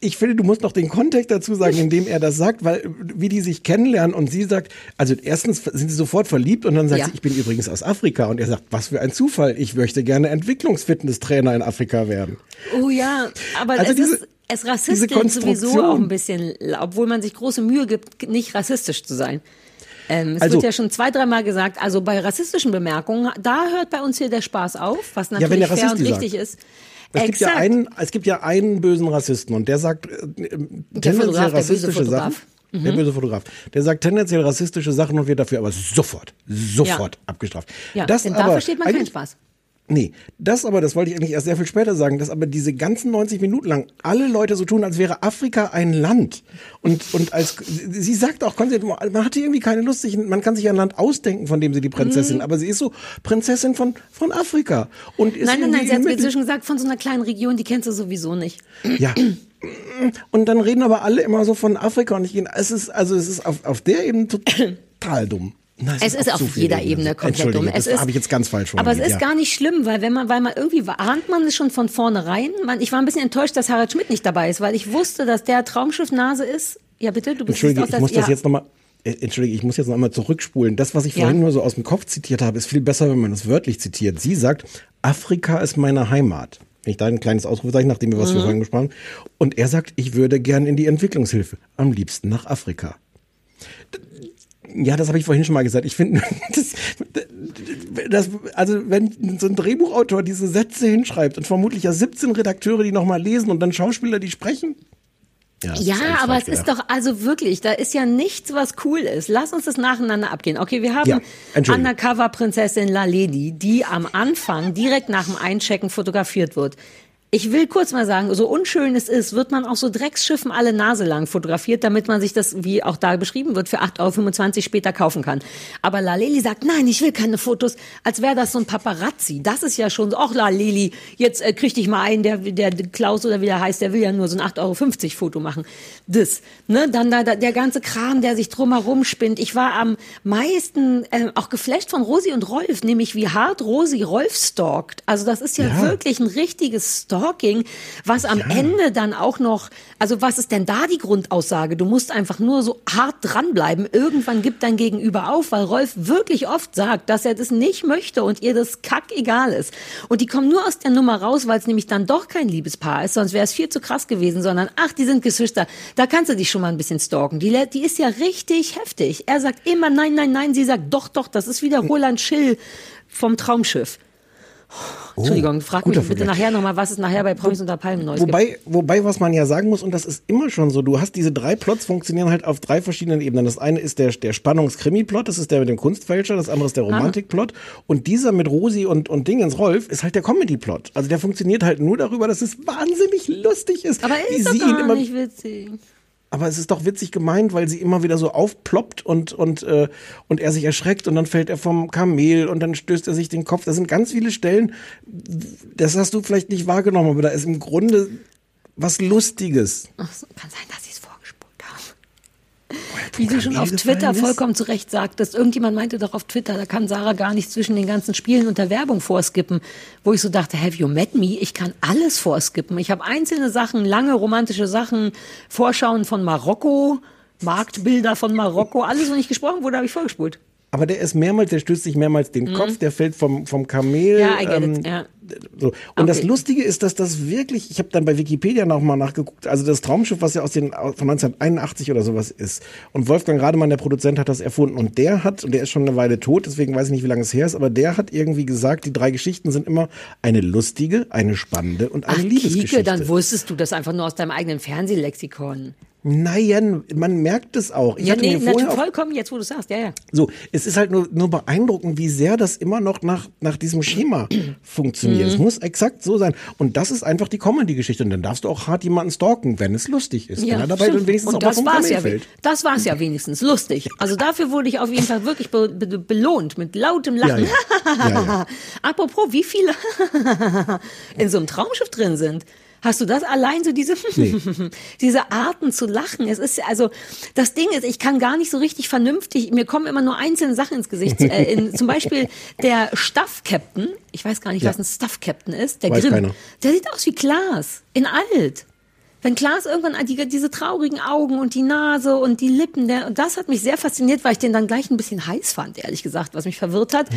ich finde, du musst noch den Kontext dazu sagen, in dem er das sagt, weil wie die sich kennenlernen und sie sagt, also erstens sind sie sofort verliebt und dann sagt Ja. sie, ich bin übrigens aus Afrika und er sagt, was für ein Zufall, ich möchte gerne Entwicklungsfitnesstrainer in Afrika werden. Oh ja, aber Also es diese- ist es rassistisch sowieso auch ein bisschen, obwohl man sich große Mühe gibt, nicht rassistisch zu sein. Ähm, es Also- wird ja schon zwei, dreimal gesagt, also bei rassistischen Bemerkungen, da hört bei uns hier der Spaß auf, was Ja, natürlich der fair und richtig sagt. ist. Es gibt, ja Exakt. einen, es gibt ja einen bösen Rassisten und der sagt äh, tendenziell der böse rassistische Sachen. Mhm. Der böse Fotograf. Der sagt tendenziell rassistische Sachen und wird dafür aber sofort, sofort abgestraft. Ja, das denn aber, da versteht man keinen Spaß. Nee, das aber, das wollte ich eigentlich erst sehr viel später sagen, dass aber diese ganzen 90 Minuten lang alle Leute so tun, als wäre Afrika ein Land. Und, und als, sie sagt auch man hatte irgendwie keine Lust, sich, man kann sich ein Land ausdenken, von dem sie die Prinzessin, Mhm. aber sie ist so Prinzessin von, von Afrika. Und ist Nein, nein, nein, sie hat mir inzwischen gesagt, von so einer kleinen Region, die kennst du sowieso nicht. Ja. Und dann reden aber alle immer so von Afrika und ich gehe, es ist, also es ist auf, auf der Ebene total dumm. Nein, Es ist auch auf jeder Ebene. Ebene komplett dumm. Es das ist- habe ich jetzt ganz falsch Aber es ist ja. gar nicht schlimm, weil wenn man, weil man irgendwie ahnt man es schon von vornherein. Man, ich war ein bisschen enttäuscht, dass Harald Schmidt nicht dabei ist, weil ich wusste, dass der Traumschiff-Nase ist. Ja, bitte, du bist Entschuldige, aus ich muss das ja. jetzt nochmal, Entschuldige, ich muss jetzt nochmal zurückspulen. Das, was ich Ja. vorhin nur so aus dem Kopf zitiert habe, ist viel besser, wenn man es wörtlich zitiert. Sie sagt, Afrika ist meine Heimat. Wenn ich da ein kleines Ausrufezeichen, nachdem wir was Mhm. wir vorhin gesprochen haben. Und er sagt, ich würde gern in die Entwicklungshilfe. Am liebsten nach Afrika. Ja, das habe ich vorhin schon mal gesagt. Ich finde, das, das, also wenn so ein Drehbuchautor diese Sätze hinschreibt und vermutlich ja 17 Redakteure, die nochmal lesen und dann Schauspieler, die sprechen. Ja, alles aber es ist doch, also wirklich, da ist ja nichts, was cool ist. Lass uns das nacheinander abgehen. Okay, wir haben Ja. Undercover-Prinzessin La Lady, die am Anfang direkt nach dem Einchecken fotografiert wird. Ich will kurz mal sagen, so unschön es ist, wird man auf so Drecksschiffen alle Nase lang fotografiert, damit man sich das, wie auch da beschrieben wird, für 8,25 Euro später kaufen kann. Aber La Leli sagt, nein, ich will keine Fotos, als wäre das so ein Paparazzi. Das ist ja schon so, ach La Leli, jetzt äh, krieg dich mal einen, der, der Klaus oder wie der heißt, der will ja nur so ein 8,50 Euro Foto machen. Das, ne, dann da, da der ganze Kram, der sich drumherum spinnt. Ich war am meisten äh, auch geflasht von Rosi und Rolf, nämlich wie hart Rosi Rolf stalkt. Also das ist ja, Ja. wirklich ein richtiges Stalking, was am Ende dann auch noch, also was ist denn da die Grundaussage? Du musst einfach nur so hart dranbleiben. Irgendwann gibt dein Gegenüber auf, weil Rolf wirklich oft sagt, dass er das nicht möchte und ihr das kack egal ist. Und die kommen nur aus der Nummer raus, weil es nämlich dann doch kein Liebespaar ist, sonst wäre es viel zu krass gewesen, sondern ach, die sind Geschwister. Da kannst du dich schon mal ein bisschen stalken. Die, die ist ja richtig heftig. Er sagt immer nein, nein, nein. Sie sagt doch, doch. Das ist wieder Roland Schill vom Traumschiff. Entschuldigung, frag mich bitte nachher nochmal, was es nachher bei Promis unter Palmen Neues gibt. Wobei, wobei, was man ja sagen muss, und das ist immer schon so, du hast diese drei Plots funktionieren halt auf drei verschiedenen Ebenen. Das eine ist der, der Spannungskrimi-Plot, das ist der mit dem Kunstfälscher, das andere ist der Romantik-Plot. Und dieser mit Rosi und, und Dingens Rolf ist halt der Comedy-Plot. Also der funktioniert halt nur darüber, dass es wahnsinnig lustig ist. Aber wie ist doch sie ihn immer, nicht witzig. Aber es ist doch witzig gemeint, weil sie immer wieder so aufploppt und, und, äh, und er sich erschreckt und dann fällt er vom Kamel und dann stößt er sich den Kopf. Das sind ganz viele Stellen, das hast du vielleicht nicht wahrgenommen, aber da ist im Grunde was Lustiges. Ach so, kann sein, dass sie. Wie du schon auf Twitter vollkommen zu Recht sagtest, irgendjemand meinte doch auf Twitter, da kann Sarah gar nicht zwischen den ganzen Spielen und der Werbung vorskippen, wo ich so dachte, have you met me? Ich kann alles vorskippen. Ich habe einzelne Sachen, lange romantische Sachen, Vorschauen von Marokko, Marktbilder von Marokko, alles, wo nicht gesprochen wurde, habe ich vorgespult. Aber der ist mehrmals, der stößt sich mehrmals den Kopf, der fällt vom, vom Kamel. Mhm. Ja, I get ähm, it, ja. So. Und das Okay. Lustige ist, dass das wirklich, ich habe dann bei Wikipedia noch mal nachgeguckt, also das Traumschiff, was ja aus den von 1981 oder sowas ist. Und Wolfgang Rademann, der Produzent, hat das erfunden. Und der hat, und der ist schon eine Weile tot, deswegen weiß ich nicht, wie lange es her ist, aber der hat irgendwie gesagt, die drei Geschichten sind immer eine lustige, eine spannende und eine Ach, Liebesgeschichte. Kike, dann wusstest du das einfach nur aus deinem eigenen Fernsehlexikon. Nein, man merkt es auch. Ich ja, hatte nee, natürlich vollkommen, jetzt wo du sagst, ja, ja. So, es ist halt nur, nur beeindruckend, wie sehr das immer noch nach, nach diesem Schema funktioniert. Es Mhm. muss exakt so sein. Und das ist einfach die Comedy-Geschichte. Und dann darfst du auch hart jemanden stalken, wenn es lustig ist. wenn er dabei stimmt. dann wenigstens und auch mal das vom war's ja, fällt. Das war's ja wenigstens lustig. Also dafür wurde ich auf jeden Fall wirklich be be belohnt mit lautem Lachen. Ja, ja. Ja, ja. Apropos, wie viele in so einem Traumschiff drin sind. Hast du das allein so diese Nee. diese Arten zu lachen? Es ist also das Ding ist, ich kann gar nicht so richtig vernünftig. Mir kommen immer nur einzelne Sachen ins Gesicht. Äh, in, zum Beispiel der Staff Captain. Ich weiß gar nicht, Ja. was ein Staff Captain ist. Der Weiß Grimm. keiner. Der sieht aus wie Klaas in alt. Wenn Klaas irgendwann die, diese traurigen Augen und die Nase und die Lippen, der, und das hat mich sehr fasziniert, weil ich den dann gleich ein bisschen heiß fand, ehrlich gesagt, was mich verwirrt hat.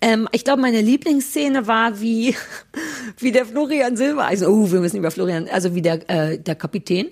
Ähm, ich glaube, meine Lieblingsszene war, wie, wie der Florian Silbereisen, oh, wir müssen über Florian, also wie der, äh, der Kapitän,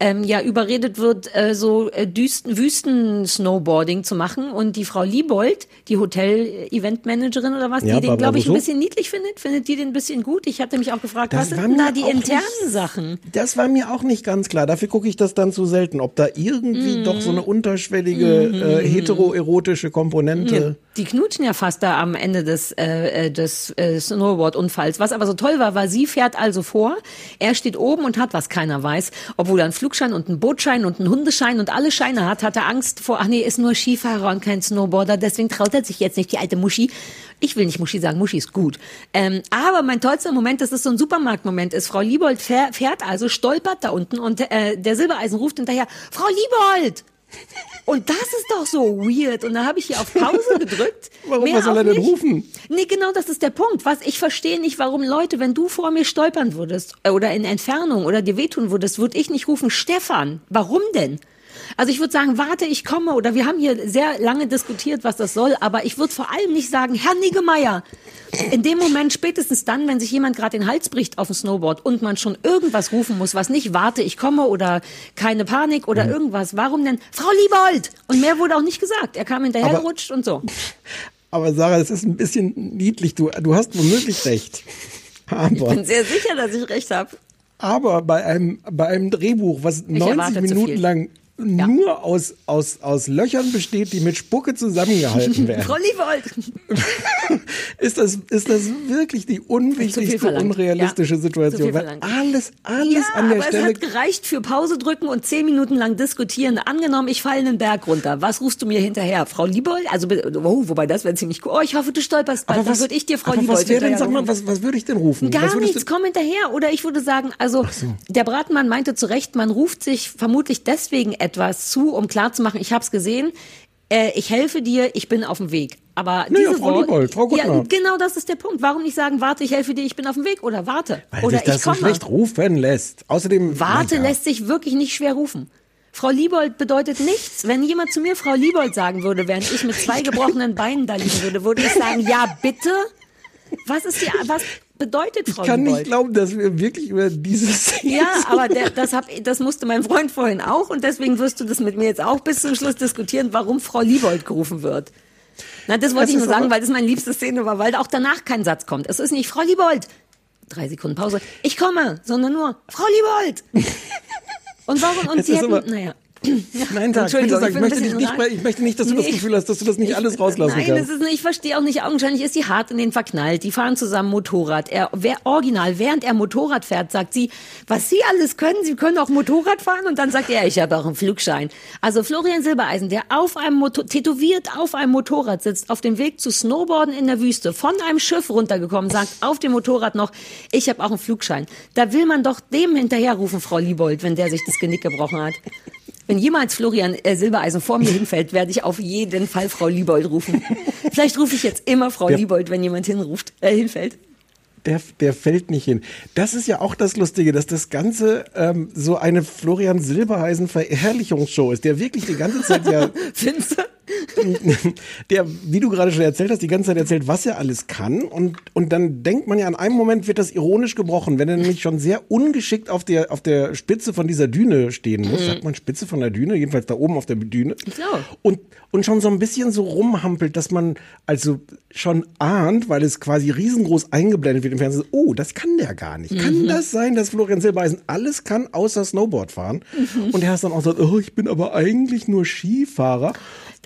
ähm, ja, überredet wird, äh, so äh, Düsten, Wüsten-Snowboarding zu machen. Und die Frau Liebold, die Hotel-Event-Managerin oder was, Ja, die den, glaube ich, ein bisschen niedlich findet, findet die den ein bisschen gut. Ich hatte mich auch gefragt, Das was sind denn da die internen nicht- Sachen? Das war mir auch nicht ganz klar. Dafür gucke ich das dann zu selten. Ob da irgendwie doch so eine unterschwellige äh, heteroerotische Komponente. Die knutschen ja fast da am Ende des, äh, äh, des äh, Snowboard-Unfalls. Was aber so toll war, war, sie fährt also vor, er steht oben und hat, was keiner weiß, obwohl er einen Flugschein und einen Bootschein und einen Hundeschein und alle Scheine hat, hat er Angst vor, ach nee, ist nur Skifahrer und kein Snowboarder, deswegen traut er sich jetzt nicht, die alte Muschi. Ich will nicht Muschi sagen, Muschi ist gut. Ähm, aber mein tollster Moment, dass es so ein Supermarktmoment ist. Frau Liebold fähr, fährt also, stolpert da unten und äh, der Silbereisen ruft hinterher, Frau Liebold! Und das ist doch so weird. Und da habe ich hier auf Pause gedrückt. Warum? Mehr Was soll er denn nicht. rufen? Nee, genau das ist der Punkt. Was ich verstehe nicht, warum Leute, wenn du vor mir stolpern würdest äh, oder in Entfernung oder dir wehtun würdest, würde ich nicht rufen, Stefan. Warum denn? Also ich würde sagen, warte, ich komme. Oder wir haben hier sehr lange diskutiert, was das soll. Aber ich würde vor allem nicht sagen, Herr Niggemeier. In dem Moment, spätestens dann, wenn sich jemand gerade den Hals bricht auf dem Snowboard und man schon irgendwas rufen muss, was nicht warte, ich komme oder keine Panik oder irgendwas. Warum denn Frau Liebold? Und mehr wurde auch nicht gesagt. Er kam hinterhergerutscht und so. Aber Sarah, es ist ein bisschen niedlich. Du, du hast womöglich recht. Ich Aber, bin sehr sicher, dass ich recht habe. aber bei einem, bei einem Drehbuch, was 90 erwarte zu Minuten viel. Lang nur aus, aus, aus Löchern besteht, die mit Spucke zusammengehalten werden. Frau Liebold. ist das, ist das wirklich die unwichtigste, unrealistische Ja, Situation? Weil alles, alles Ja, an der aber Stelle. es hat gereicht für Pause drücken und zehn Minuten lang diskutieren. Angenommen, ich falle einen Berg runter. Was rufst du mir hinterher? Frau Liebold? Also, oh, wobei das wäre ziemlich cool. Oh, ich hoffe, du stolperst bald. aber was, würde ich dir Frau aber Liebold was wäre denn, sag mal, rufen. was, was würde ich denn rufen? Gar nichts, komm hinterher. Oder ich würde sagen, also der Bratmann meinte zu Recht, man ruft sich vermutlich deswegen etwas zu, um klarzumachen, ich habe es gesehen, äh, ich helfe dir, ich bin auf dem Weg. Aber Naja, diese Frau Liebold, Frau ja, Guttner. genau das ist der Punkt. Warum nicht sagen, warte, ich helfe dir, ich bin auf dem Weg oder warte Weil oder sich das ich so komme. schlecht rufen lässt. Außerdem. Warte naja. lässt sich wirklich nicht schwer rufen. Frau Liebold bedeutet nichts. Wenn jemand zu mir Frau Liebold sagen würde, während ich mit zwei gebrochenen Beinen da liegen würde, würde ich sagen, ja, bitte? Was ist die, was bedeutet Frau Ich kann Liebold? nicht glauben, dass wir wirklich über dieses. Ja, aber der, das, hab, das musste mein Freund vorhin auch und deswegen wirst du das mit mir jetzt auch bis zum Schluss diskutieren, warum Frau Liebold gerufen wird. Na, das wollte Das ich nur sagen, weil das meine liebste Szene war, weil auch danach kein Satz kommt. Es ist nicht Frau Liebold. Drei Sekunden Pause. Ich komme, sondern nur Frau Liebold. Und warum? Und Es sie hätten, naja. Nein, sag, Entschuldigung, bitte sag, ich ich möchte, dich nicht, ich möchte nicht, dass du das Nee. Gefühl hast, dass du das nicht alles rauslassen Nein, kannst. das ist nicht, ich verstehe auch nicht, augenscheinlich ist sie hart in den verknallt. Die fahren zusammen Motorrad. Er, wer, original, während er Motorrad fährt, sagt sie, was sie alles können, sie können auch Motorrad fahren. Und dann sagt er, ich habe auch einen Flugschein. Also Florian Silbereisen, der auf einem Motor, tätowiert auf einem Motorrad sitzt, auf dem Weg zu Snowboarden in der Wüste, von einem Schiff runtergekommen, sagt auf dem Motorrad noch, ich habe auch einen Flugschein. Da will man doch dem hinterherrufen, Frau Liebold, wenn der sich das Genick gebrochen hat. Wenn jemals Florian äh, Silbereisen vor mir hinfällt, werde ich auf jeden Fall Frau Liebold rufen. Vielleicht rufe ich jetzt immer Frau Ja. Liebold, wenn jemand hinruft, äh, hinfällt. Der, der fällt nicht hin. Das ist ja auch das Lustige, dass das Ganze ähm, so eine Florian Silbereisen Verherrlichungsshow ist, der wirklich die ganze Zeit ja, Findest? der, wie du gerade schon erzählt hast, die ganze Zeit erzählt, was er alles kann. Und, und dann denkt man ja, an einem Moment wird das ironisch gebrochen, wenn er nämlich schon sehr ungeschickt auf der, auf der Spitze von dieser Düne stehen muss. Mhm. Sagt man Spitze von der Düne? Jedenfalls da oben auf der Düne. Glaube. Und, und schon so ein bisschen so rumhampelt, dass man also schon ahnt, weil es quasi riesengroß eingeblendet wird im Fernsehen, oh, das kann der gar nicht. Kann Mhm. das sein, dass Florian Silbereisen alles kann, außer Snowboard fahren? Mhm. Und er hat dann auch gesagt, oh, ich bin aber eigentlich nur Skifahrer.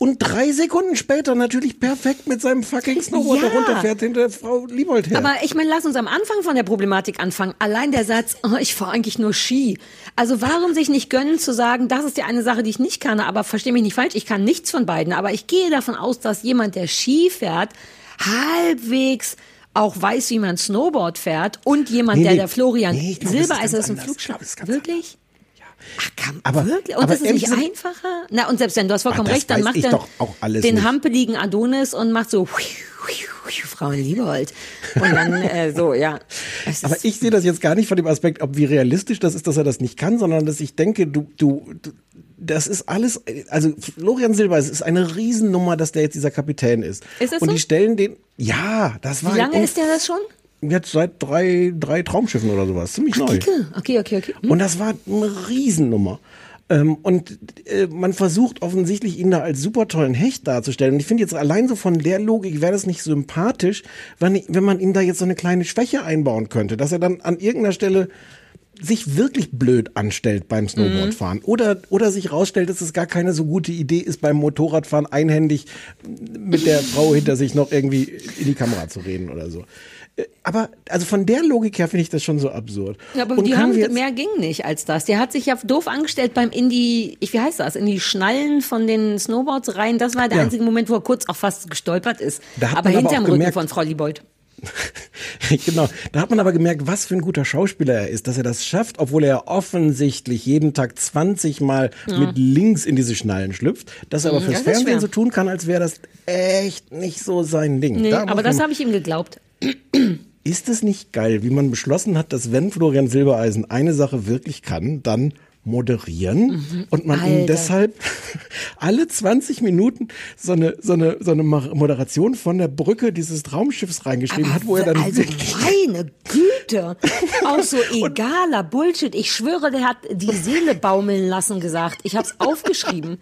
Und drei Sekunden später natürlich perfekt mit seinem fucking Snowboard Ja. runterfährt hinter Frau Liebold her. Aber ich meine, lass uns am Anfang von der Problematik anfangen. Allein der Satz, oh, ich fahre eigentlich nur Ski. Also warum sich nicht gönnen zu sagen, das ist die eine Sache, die ich nicht kann, aber verstehe mich nicht falsch, ich kann nichts von beiden. Aber ich gehe davon aus, dass jemand, der Ski fährt, halbwegs auch weiß, wie man Snowboard fährt und jemand, Nee, der nee. der Florian Nee, glaub, das ist Silbereisen ganz ist im. Flugschlag. Wirklich? Ach, kann, Aber- wirklich? Und aber das ist nicht einfacher? Na, und selbst wenn du hast vollkommen das recht, dann macht er den nicht. hampeligen Adonis und macht so Frau Liebold. Und dann äh, so, ja. Es Aber ich sehe das jetzt gar nicht von dem Aspekt, ob wie realistisch das ist, dass er das nicht kann, sondern dass ich denke, du, du, du das ist alles, also Florian Silbereisen ist eine Riesennummer, dass der jetzt dieser Kapitän ist. Ist das Und so? die stellen den, ja, das war Wie lange ist der das schon? Jetzt seit drei, drei Traumschiffen oder sowas, ziemlich neu. Okay, okay, okay. okay. Hm. Und das war eine Riesennummer. Ähm, und äh, man versucht offensichtlich, ihn da als super tollen Hecht darzustellen. Und ich finde jetzt allein so von der Logik wäre das nicht sympathisch, wenn, wenn man ihm da jetzt so eine kleine Schwäche einbauen könnte, dass er dann an irgendeiner Stelle sich wirklich blöd anstellt beim Snowboardfahren oder oder sich rausstellt, dass es gar keine so gute Idee ist beim Motorradfahren einhändig mit der Frau hinter sich noch irgendwie in die Kamera zu reden oder so. Aber also von der Logik her finde ich das schon so absurd. Ja, aber Und die haben, mehr ging nicht als das. Der hat sich ja doof angestellt beim in die, ich, wie heißt das, in die Schnallen von den Snowboards rein. Das war der Ja. einzige Moment, wo er kurz auch fast gestolpert ist. Da hat aber hinterm Rücken gemerkt- von Frau Liebold. genau. Da hat man aber gemerkt, was für ein guter Schauspieler er ist, dass er das schafft, obwohl er offensichtlich jeden Tag 20 Mal Ja. mit links in diese Schnallen schlüpft, dass er aber Mhm, fürs das Fernsehen schwer. so tun kann, als wäre das echt nicht so sein Ding. Nee, Da aber das habe ich ihm geglaubt. Ist es nicht geil, wie man beschlossen hat, dass wenn Florian Silbereisen eine Sache wirklich kann, dann moderieren und man ihm Alter. deshalb alle 20 Minuten so eine, so eine, so eine Moderation von der Brücke dieses Traumschiffs reingeschrieben hat, wo er dann also meine Güte, auch so egaler Bullshit. Ich schwöre, der hat die Seele baumeln lassen gesagt. Ich habe es aufgeschrieben.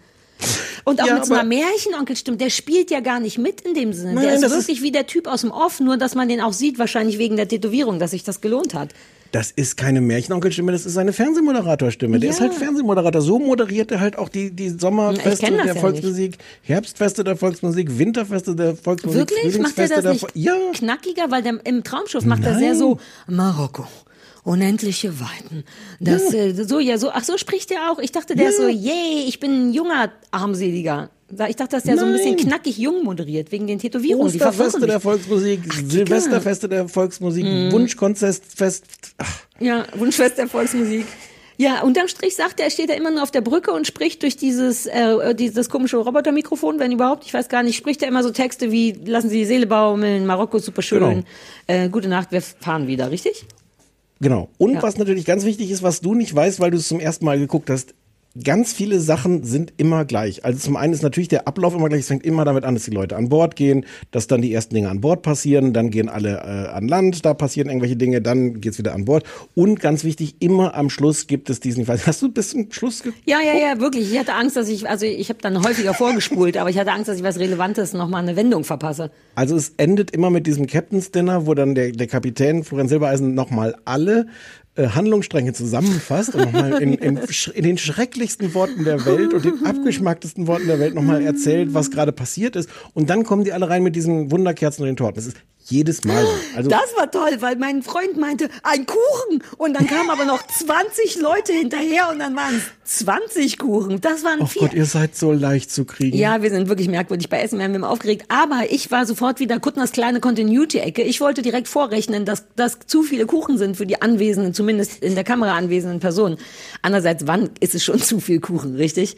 Und auch Ja, mit so einer Märchenonkelstimme, der spielt ja gar nicht mit in dem Sinne. Nein, der ist das ist- wirklich wie der Typ aus dem Off, nur dass man den auch sieht, wahrscheinlich wegen der Tätowierung, dass sich das gelohnt hat. Das ist keine Märchenonkelstimme, das ist eine Fernsehmoderatorstimme. Der Ja. ist halt Fernsehmoderator. So moderiert er halt auch die, die Sommerfeste der ja Volksmusik, Herbstfeste der Volksmusik, Winterfeste der Volksmusik, Wirklich? Macht er das der nicht Vol- Ja. knackiger? Weil der, im Traumschiff macht er sehr Nein. so Marokko. Unendliche Weiten. Das, Ja. äh, so, ja, so, ach so spricht er auch. Ich dachte, der ist so, Ja. yay, ich bin ein junger Armseliger. Ich dachte, dass der so ein bisschen Nein. knackig jung moderiert, wegen den Tätowierungen. Osterfeste der. Volksmusik, Silvesterfeste der Volksmusik, Wunschkonzert, Fest. Ach, Ja, Wunschfest der Volksmusik. Ja, unterm Strich sagt er, er steht da immer nur auf der Brücke und spricht durch dieses, äh, dieses komische Robotermikrofon, wenn überhaupt, ich weiß gar nicht, spricht er immer so Texte wie, lassen Sie die Seele baumeln, Marokko super schön, Genau. äh, gute Nacht, wir fahren wieder, richtig? Genau. Und Ja. was natürlich ganz wichtig ist, was du nicht weißt, weil du es zum ersten Mal geguckt hast, ganz viele Sachen sind immer gleich. Also zum einen ist natürlich der Ablauf immer gleich. Es fängt immer damit an, dass die Leute an Bord gehen, dass dann die ersten Dinge an Bord passieren, dann gehen alle äh, an Land, da passieren irgendwelche Dinge, dann geht's wieder an Bord. Und ganz wichtig, immer am Schluss gibt es diesen, ich weiß, hast du bis zum Schluss geguckt? Ja, ja, ja, wirklich. Ich hatte Angst, dass ich, also ich habe dann häufiger vorgespult, aber ich hatte Angst, dass ich was Relevantes nochmal eine Wendung verpasse. Also es endet immer mit diesem Captain's Dinner, wo dann der, der Kapitän Florian Silbereisen nochmal alle Handlungsstränge zusammenfasst und nochmal in, in, in den schrecklichsten Worten der Welt und den abgeschmacktesten Worten der Welt nochmal erzählt, was gerade passiert ist. Und dann kommen die alle rein mit diesen Wunderkerzen und den Torten. Das ist Jedes Mal. Also das war toll, weil mein Freund meinte, ein Kuchen. Und dann kamen aber noch 20 Leute hinterher und dann waren es 20 Kuchen. Das waren oh vier. Gott, ihr seid so leicht zu kriegen. Ja, wir sind wirklich merkwürdig. Bei Essen werden wir immer aufgeregt. Aber ich war sofort wieder Kuttners kleine Continuity-Ecke. Ich wollte direkt vorrechnen, dass das zu viele Kuchen sind für die anwesenden, zumindest in der Kamera anwesenden Personen. Andererseits, wann ist es schon zu viel Kuchen, richtig?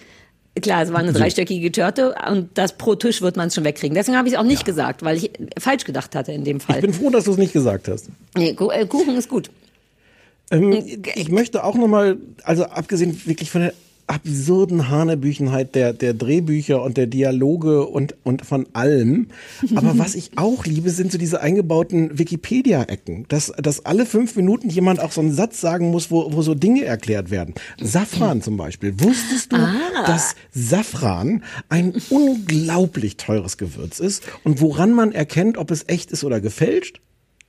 Klar, es war eine dreistöckige Törte und das pro Tisch wird man es schon wegkriegen. Deswegen habe ich es auch nicht gesagt, weil ich falsch gedacht hatte in dem Fall. Ich bin froh, dass du es nicht gesagt hast. Nee, äh, Kuchen ist gut. Ähm, ich möchte auch nochmal, also abgesehen wirklich von der absurden Hanebüchenheit der, der Drehbücher und der Dialoge und, und von allem. Aber was ich auch liebe, sind so diese eingebauten Wikipedia-Ecken. Dass, dass alle fünf Minuten jemand auch so einen Satz sagen muss, wo, wo so Dinge erklärt werden. Safran zum Beispiel. Wusstest du, dass Safran ein unglaublich teures Gewürz ist und woran man erkennt, ob es echt ist oder gefälscht?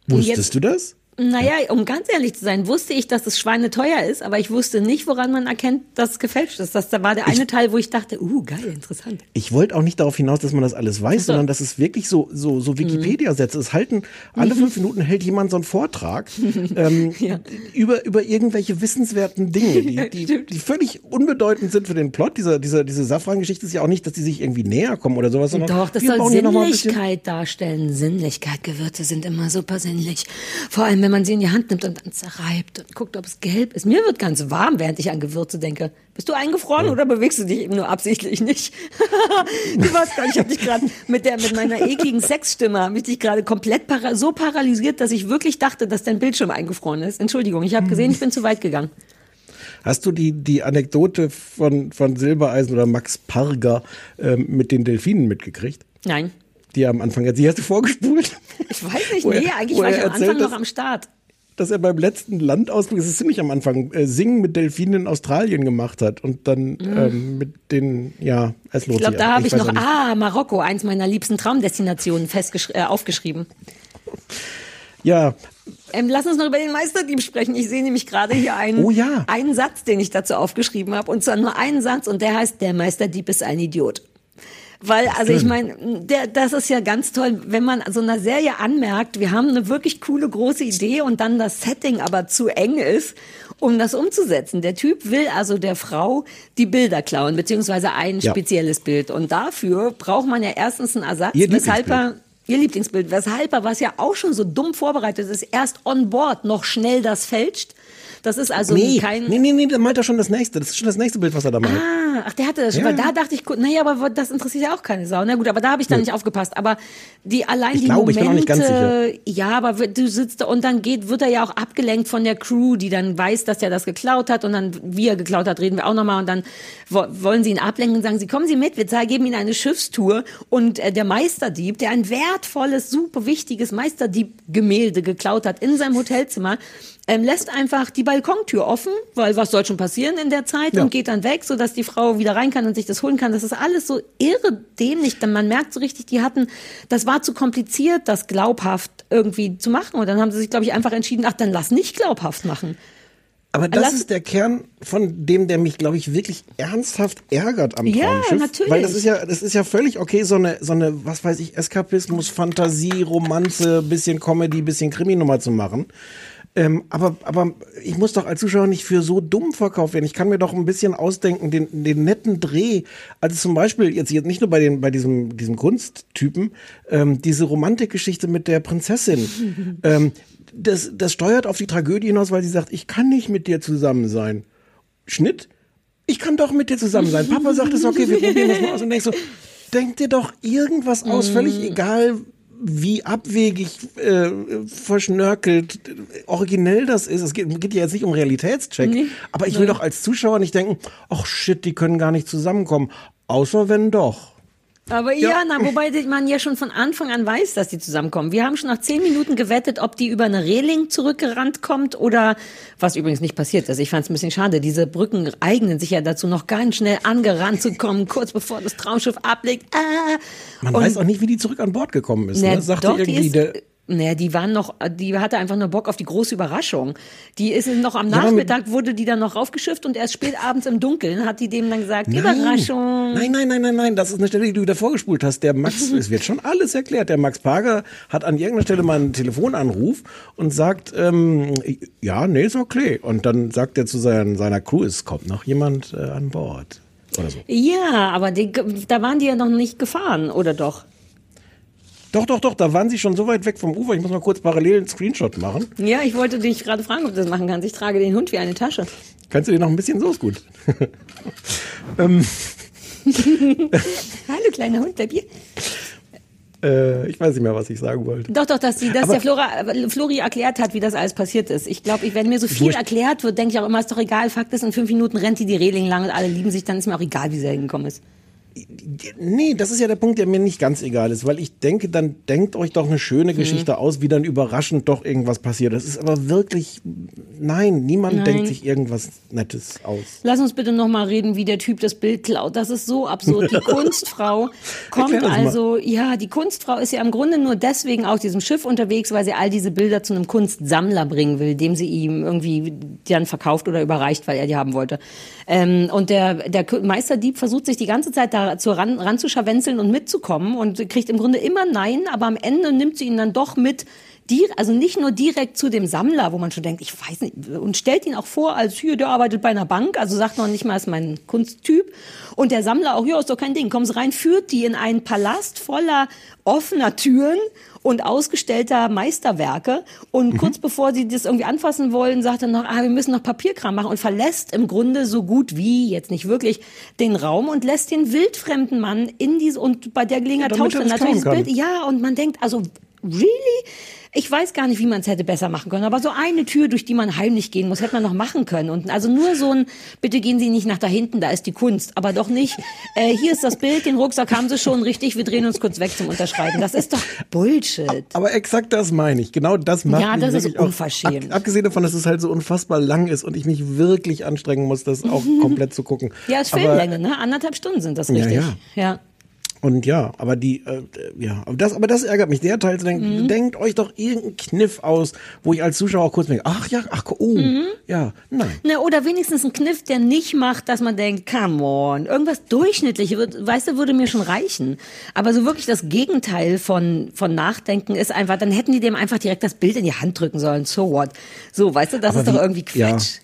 Wusstest Jetzt- du das? Naja, um ganz ehrlich zu sein, wusste ich, dass es schweineteuer ist, aber ich wusste nicht, woran man erkennt, dass es gefälscht ist. Das da war der eine Teil, wo ich dachte, uh, geil, interessant. Ich wollte auch nicht darauf hinaus, dass man das alles weiß, sondern dass es wirklich so, so, so Wikipedia-Sätze. Es halten, alle fünf Minuten hält jemand so einen Vortrag ähm, über, über irgendwelche wissenswerten Dinge, die, die, die völlig unbedeutend sind für den Plot. Dieser, dieser, diese Safran-Geschichte ist ja auch nicht, dass die sich irgendwie näher kommen oder sowas, sondern Doch, das soll Sinnlichkeit darstellen. Sinnlichkeit. Gewürze sind immer super sinnlich. Vor allem, wenn man sie in die Hand nimmt und dann zerreibt und guckt, ob es gelb ist. Mir wird ganz warm, während ich an Gewürze denke. Bist du eingefroren oder bewegst du dich eben nur absichtlich nicht? du gar nicht, ich habe dich gerade mit der mit meiner ekligen Sexstimme habe ich dich gerade komplett para so paralysiert, dass ich wirklich dachte, dass dein Bildschirm eingefroren ist. Entschuldigung, ich habe gesehen, ich bin zu weit gegangen. Hast du die, die Anekdote von, von Silbereisen oder Max Parger ähm, mit den Delfinen mitgekriegt? Nein. Die am Anfang, sie hast du vorgespult? Ich weiß nicht, nee, eigentlich war ich am Anfang erzählt, noch dass- am Start. dass er beim letzten Landausflug, das ist ziemlich am Anfang, äh, Singen mit Delfinen in Australien gemacht hat und dann ähm, mit den, ja, es lohnt Ich glaube, da habe ich weiß noch, ah, Marokko, eins meiner liebsten Traumdestinationen äh, aufgeschrieben. Ja, Ähm, lass uns noch über den Meisterdieb sprechen. Ich sehe nämlich gerade hier einen, Oh ja. einen Satz, den ich dazu aufgeschrieben habe. Und zwar nur einen Satz und der heißt, der Meisterdieb ist ein Idiot. Weil, also ich meine, das ist ja ganz toll, wenn man so einer Serie anmerkt, wir haben eine wirklich coole große Idee und dann das Setting aber zu eng ist, um das umzusetzen. Der Typ will also der Frau die Bilder klauen, beziehungsweise ein Ja. spezielles Bild. Und dafür braucht man ja erstens einen Ersatz, Ihr weshalb er Lieblingsbild. Ihr Lieblingsbild, weshalb er, was ja auch schon so dumm vorbereitet ist, erst on board noch schnell das fälscht. Das ist also nee, kein. nee, nee, nee, da meint er schon das nächste. Das ist schon das nächste Bild, was er da malt. Ah, ach, der hatte das schon. Ja, weil da dachte ich, naja, aber das interessiert ja auch keine Sau. Na gut, aber da habe ich dann Nö. nicht aufgepasst. Aber die allein Ich die glaube, ich bin auch nicht Momente, ganz sicher. ja, aber du sitzt da und dann geht, wird er ja auch abgelenkt von der Crew, die dann weiß, dass er das geklaut hat und dann, wie er geklaut hat, reden wir auch nochmal und dann wo, wollen sie ihn ablenken und sagen, sie kommen Sie mit, wir geben Ihnen eine Schiffstour und äh, der Meisterdieb, der ein wertvolles, super wichtiges Meisterdieb-Gemälde geklaut hat in seinem Hotelzimmer, ähm, lässt einfach die Balkontür offen, weil was soll schon passieren in der Zeit Ja. und geht dann weg, sodass die Frau wieder rein kann und sich das holen kann. Das ist alles so irre dämlich. Denn man merkt so richtig, die hatten, das war zu kompliziert, das glaubhaft irgendwie zu machen. Und dann haben sie sich, glaube ich, einfach entschieden, ach, dann lass nicht glaubhaft machen. Aber das Lass- ist der Kern von dem, der mich, glaube ich, wirklich ernsthaft ärgert am Ja, Traumschiff. natürlich. Weil das ist ja, das ist ja völlig okay, so eine, so eine, was weiß ich, Eskapismus, Fantasie, Romanze, bisschen Comedy, bisschen Kriminummer zu machen. Ähm, aber, aber ich muss doch als Zuschauer nicht für so dumm verkauft werden. Ich kann mir doch ein bisschen ausdenken, den, den netten Dreh. Also zum Beispiel jetzt, jetzt nicht nur bei, den, bei diesem, diesem Kunsttypen, ähm, diese Romantikgeschichte mit der Prinzessin. ähm, das, das steuert auf die Tragödie hinaus, weil sie sagt, ich kann nicht mit dir zusammen sein. Schnitt? Ich kann doch mit dir zusammen sein. Papa sagt, es okay, wir probieren das mal aus. Und denkst so, denk dir doch irgendwas aus, völlig egal, wie abwegig, äh, verschnörkelt, originell das ist. Es geht, geht ja jetzt nicht um Realitätscheck. Nee. Aber ich will doch als Zuschauer nicht denken, ach shit, die können gar nicht zusammenkommen. Außer wenn doch. Aber ja, na, wobei man ja schon von Anfang an weiß, dass die zusammenkommen. Wir haben schon nach zehn Minuten gewettet, ob die über eine Reling zurückgerannt kommt oder, was übrigens nicht passiert ist. Ich fand es ein bisschen schade. Diese Brücken eignen sich ja dazu, noch ganz schnell angerannt zu kommen, kurz bevor das Traumschiff ablegt. Ah. Man Und- weiß auch nicht, wie die zurück an Bord gekommen ist. Na, Ne? Sagte irgendwie ist- der, Naja, die waren noch, die hatte einfach nur Bock auf die große Überraschung. Die ist noch am Nachmittag, wurde die dann noch raufgeschifft und erst spät abends im Dunkeln hat die dem dann gesagt, Nein. Überraschung. Nein, nein, nein, nein, nein, das ist eine Stelle, die du wieder vorgespult hast. Der Max, es wird schon alles erklärt. Der Max Parker hat an irgendeiner Stelle mal einen Telefonanruf und sagt, ähm, ja, nee, ist okay. Und dann sagt er zu seinen, seiner Crew, es kommt noch jemand äh, an Bord. Oder so. Ja, aber die, da waren die ja noch nicht gefahren, oder doch? Doch, doch, doch, da waren sie schon so weit weg vom Ufer. Ich muss mal kurz parallel einen Screenshot machen. Ja, ich wollte dich gerade fragen, ob du das machen kannst. Ich trage den Hund wie eine Tasche. Kannst du dir noch ein bisschen so ist gut. ähm, Hallo, kleiner Hund, bleib hier. äh, ich weiß nicht mehr, was ich sagen wollte. Doch, doch, dass, die, dass Aber- der Flora, Flori erklärt hat, wie das alles passiert ist. Ich glaube, wenn mir so viel erklärt wird, denke ich auch immer, ist doch egal. Fakt ist, in fünf Minuten rennt die die Reling lang und alle lieben sich, dann ist mir auch egal, wie sie hingekommen ist. Nee, das ist ja der Punkt, der mir nicht ganz egal ist, weil ich denke, dann denkt euch doch eine Mhm. schöne Geschichte aus, wie dann überraschend doch irgendwas passiert. Das ist aber wirklich, nein, niemand Nein. denkt sich irgendwas Nettes aus. Lass uns bitte noch mal reden, wie der Typ das Bild klaut. Das ist so absurd. Die Kunstfrau kommt also, ja, die Kunstfrau ist ja im Grunde nur deswegen auf diesem Schiff unterwegs, weil sie all diese Bilder zu einem Kunstsammler bringen will, dem sie ihm irgendwie dann verkauft oder überreicht, weil er die haben wollte. Ähm, und der, der Meisterdieb versucht sich die ganze Zeit da zu ran, ranzuscharwenzeln und mitzukommen und kriegt im Grunde immer Nein, aber am Ende nimmt sie ihn dann doch mit die, also nicht nur direkt zu dem Sammler, wo man schon denkt, ich weiß nicht, und stellt ihn auch vor, als hier, der arbeitet bei einer Bank, also sagt noch nicht mal, ist mein Kunsttyp. Und der Sammler auch, ja, ist doch kein Ding, kommen Sie rein, führt die in einen Palast voller offener Türen und ausgestellter Meisterwerke. Und kurz bevor sie das irgendwie anfassen wollen, sagt er noch, ah, wir müssen noch Papierkram machen und verlässt im Grunde so gut wie, jetzt nicht wirklich, den Raum und lässt den wildfremden Mann in diese, und bei der Gelegenheit Ja, tauscht er natürlich das Bild. Ja, und man denkt, also, really? Ich weiß gar nicht, wie man es hätte besser machen können, aber so eine Tür, durch die man heimlich gehen muss, hätte man noch machen können. Und also nur so ein, bitte gehen Sie nicht nach da hinten, da ist die Kunst, aber doch nicht, äh, hier ist das Bild, den Rucksack haben Sie schon richtig, wir drehen uns kurz weg zum Unterschreiben. Das ist doch Bullshit. Aber exakt das meine ich. Genau das macht Ja, das ist auch- unverschämt. Ab, abgesehen davon, dass es halt so unfassbar lang ist und ich mich wirklich anstrengen muss, das auch komplett zu gucken. Ja, ist Aber- Filmlänge, ne? Anderthalb Stunden sind das Ja, richtig. ja. ja. Und ja, aber die, äh, ja, aber das, aber das ärgert mich. Der Teil zu denken, Mhm. denkt euch doch irgendeinen Kniff aus, wo ich als Zuschauer auch kurz denke, ach ja, ach, oh, Mhm. ja, nein. Ne, oder wenigstens ein Kniff, der nicht macht, dass man denkt, come on, irgendwas Durchschnittliches, weißt du, würde mir schon reichen. Aber so wirklich das Gegenteil von, von Nachdenken ist einfach, dann hätten die dem einfach direkt das Bild in die Hand drücken sollen. So what? So, weißt du, das Aber ist doch wie- irgendwie ja. Quatsch.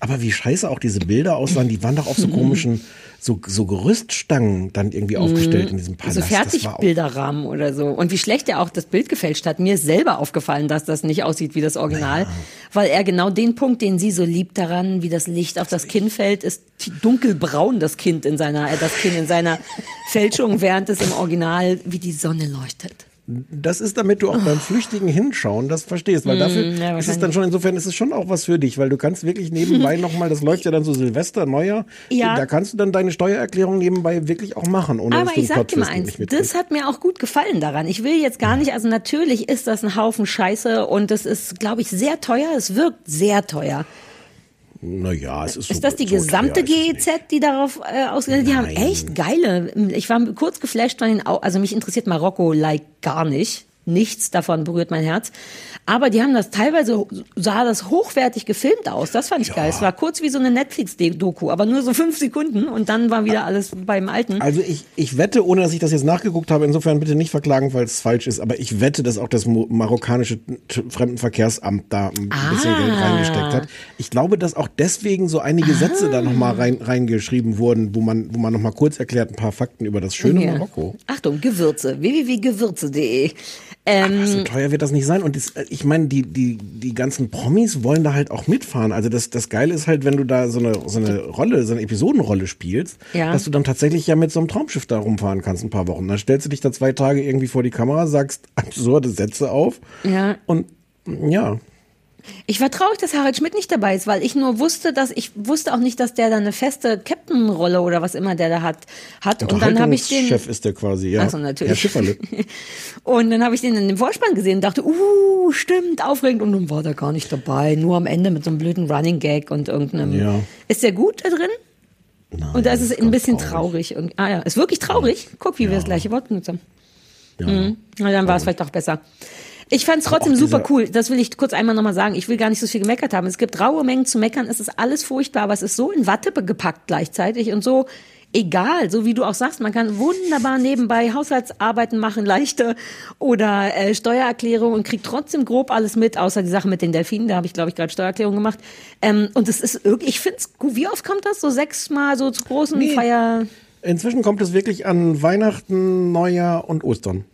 Aber wie scheiße auch diese Bilder aussahen, die waren doch auf so komischen, so, so Gerüststangen dann irgendwie aufgestellt in diesem Palast. So Das war auch- Fertigbilderrahmen oder so. Und wie schlecht er auch das Bild gefälscht hat. Mir ist selber aufgefallen, dass das nicht aussieht wie das Original. Weil er genau den Punkt, den sie so liebt daran, wie das Licht auf das Kinn fällt, ist dunkelbraun das Kind in seiner, äh, das Kind in seiner Fälschung, während es im Original wie die Sonne leuchtet. Das ist, damit du auch beim flüchtigen Hinschauen das verstehst, weil Mm, dafür ja, ist es dann schon, insofern ist es schon auch was für dich, weil du kannst wirklich nebenbei nochmal, das läuft ja dann so Silvester, Neujahr, Ja. da kannst du dann deine Steuererklärung nebenbei wirklich auch machen, ohne Aber dass ich sag dir mal eins, das hat mir auch gut gefallen daran. Ich will jetzt gar nicht, also natürlich ist das ein Haufen Scheiße und es ist, glaube ich, sehr teuer. Es wirkt sehr teuer. Naja, es ist so Ist das die so gesamte GEZ, die darauf äh, ausgegangen Die haben echt geile. Ich war kurz geflasht von den Au Also mich interessiert Marokko like gar nicht. Nichts davon berührt mein Herz. Aber die haben das teilweise, sah das hochwertig gefilmt aus. Das fand ich geil. Es war kurz wie so eine Netflix-Doku, aber nur so fünf Sekunden und dann war wieder alles beim Alten. Also ich, ich wette, ohne dass ich das jetzt nachgeguckt habe, insofern bitte nicht verklagen, falls es falsch ist, aber ich wette, dass auch das marokkanische Fremdenverkehrsamt da ein bisschen Ah. Geld reingesteckt hat. Ich glaube, dass auch deswegen so einige Sätze da nochmal rein, reingeschrieben wurden, wo man, wo man nochmal kurz erklärt ein paar Fakten über das schöne Ja. Marokko. Achtung, Gewürze. www.gewürze.de. Ähm, So teuer wird das nicht sein. Und das, äh, ich meine, die, die, die ganzen Promis wollen da halt auch mitfahren. Also das, das Geile ist halt, wenn du da so eine, so eine Rolle, so eine Episodenrolle spielst, Ja. dass du dann tatsächlich ja mit so einem Traumschiff da rumfahren kannst ein paar Wochen. Dann stellst du dich da zwei Tage irgendwie vor die Kamera, sagst absurde Sätze auf ja. und ja. Ich war traurig, dass Harald Schmidt nicht dabei ist, weil ich nur wusste, dass ich wusste auch nicht, dass der da eine feste Captain-Rolle oder was immer der da hat. hat. Und dann habe ich den. Chef ist der quasi, ja. Ach so, natürlich. Herr Schifferle. Und dann habe ich den in dem Vorspann gesehen und dachte, uh, stimmt, aufregend. Und nun war der gar nicht dabei. Nur am Ende mit so einem blöden Running Gag und irgendeinem. Ja. Ist der gut da drin? und da ist es ein bisschen traurig. Und, ah ja, ist wirklich traurig. Guck, wie wir das gleiche Wort benutzt haben. Ja. Mhm. Na, dann war es vielleicht auch besser. Ich fand es trotzdem super cool. Das will ich kurz einmal nochmal sagen. Ich will gar nicht so viel gemeckert haben. Es gibt raue Mengen zu meckern. Es ist alles furchtbar, aber es ist so in Watte gepackt gleichzeitig und so egal. So wie du auch sagst, man kann wunderbar nebenbei Haushaltsarbeiten machen, leichte oder äh, Steuererklärung und kriegt trotzdem grob alles mit, außer die Sache mit den Delfinen. Da habe ich, glaube ich, gerade Steuererklärung gemacht. Ähm, und es ist irgendwie, ich finde es gut. Wie oft kommt das? So sechsmal so zu großen Nee. Feier... Inzwischen kommt es wirklich an Weihnachten, Neujahr und Ostern.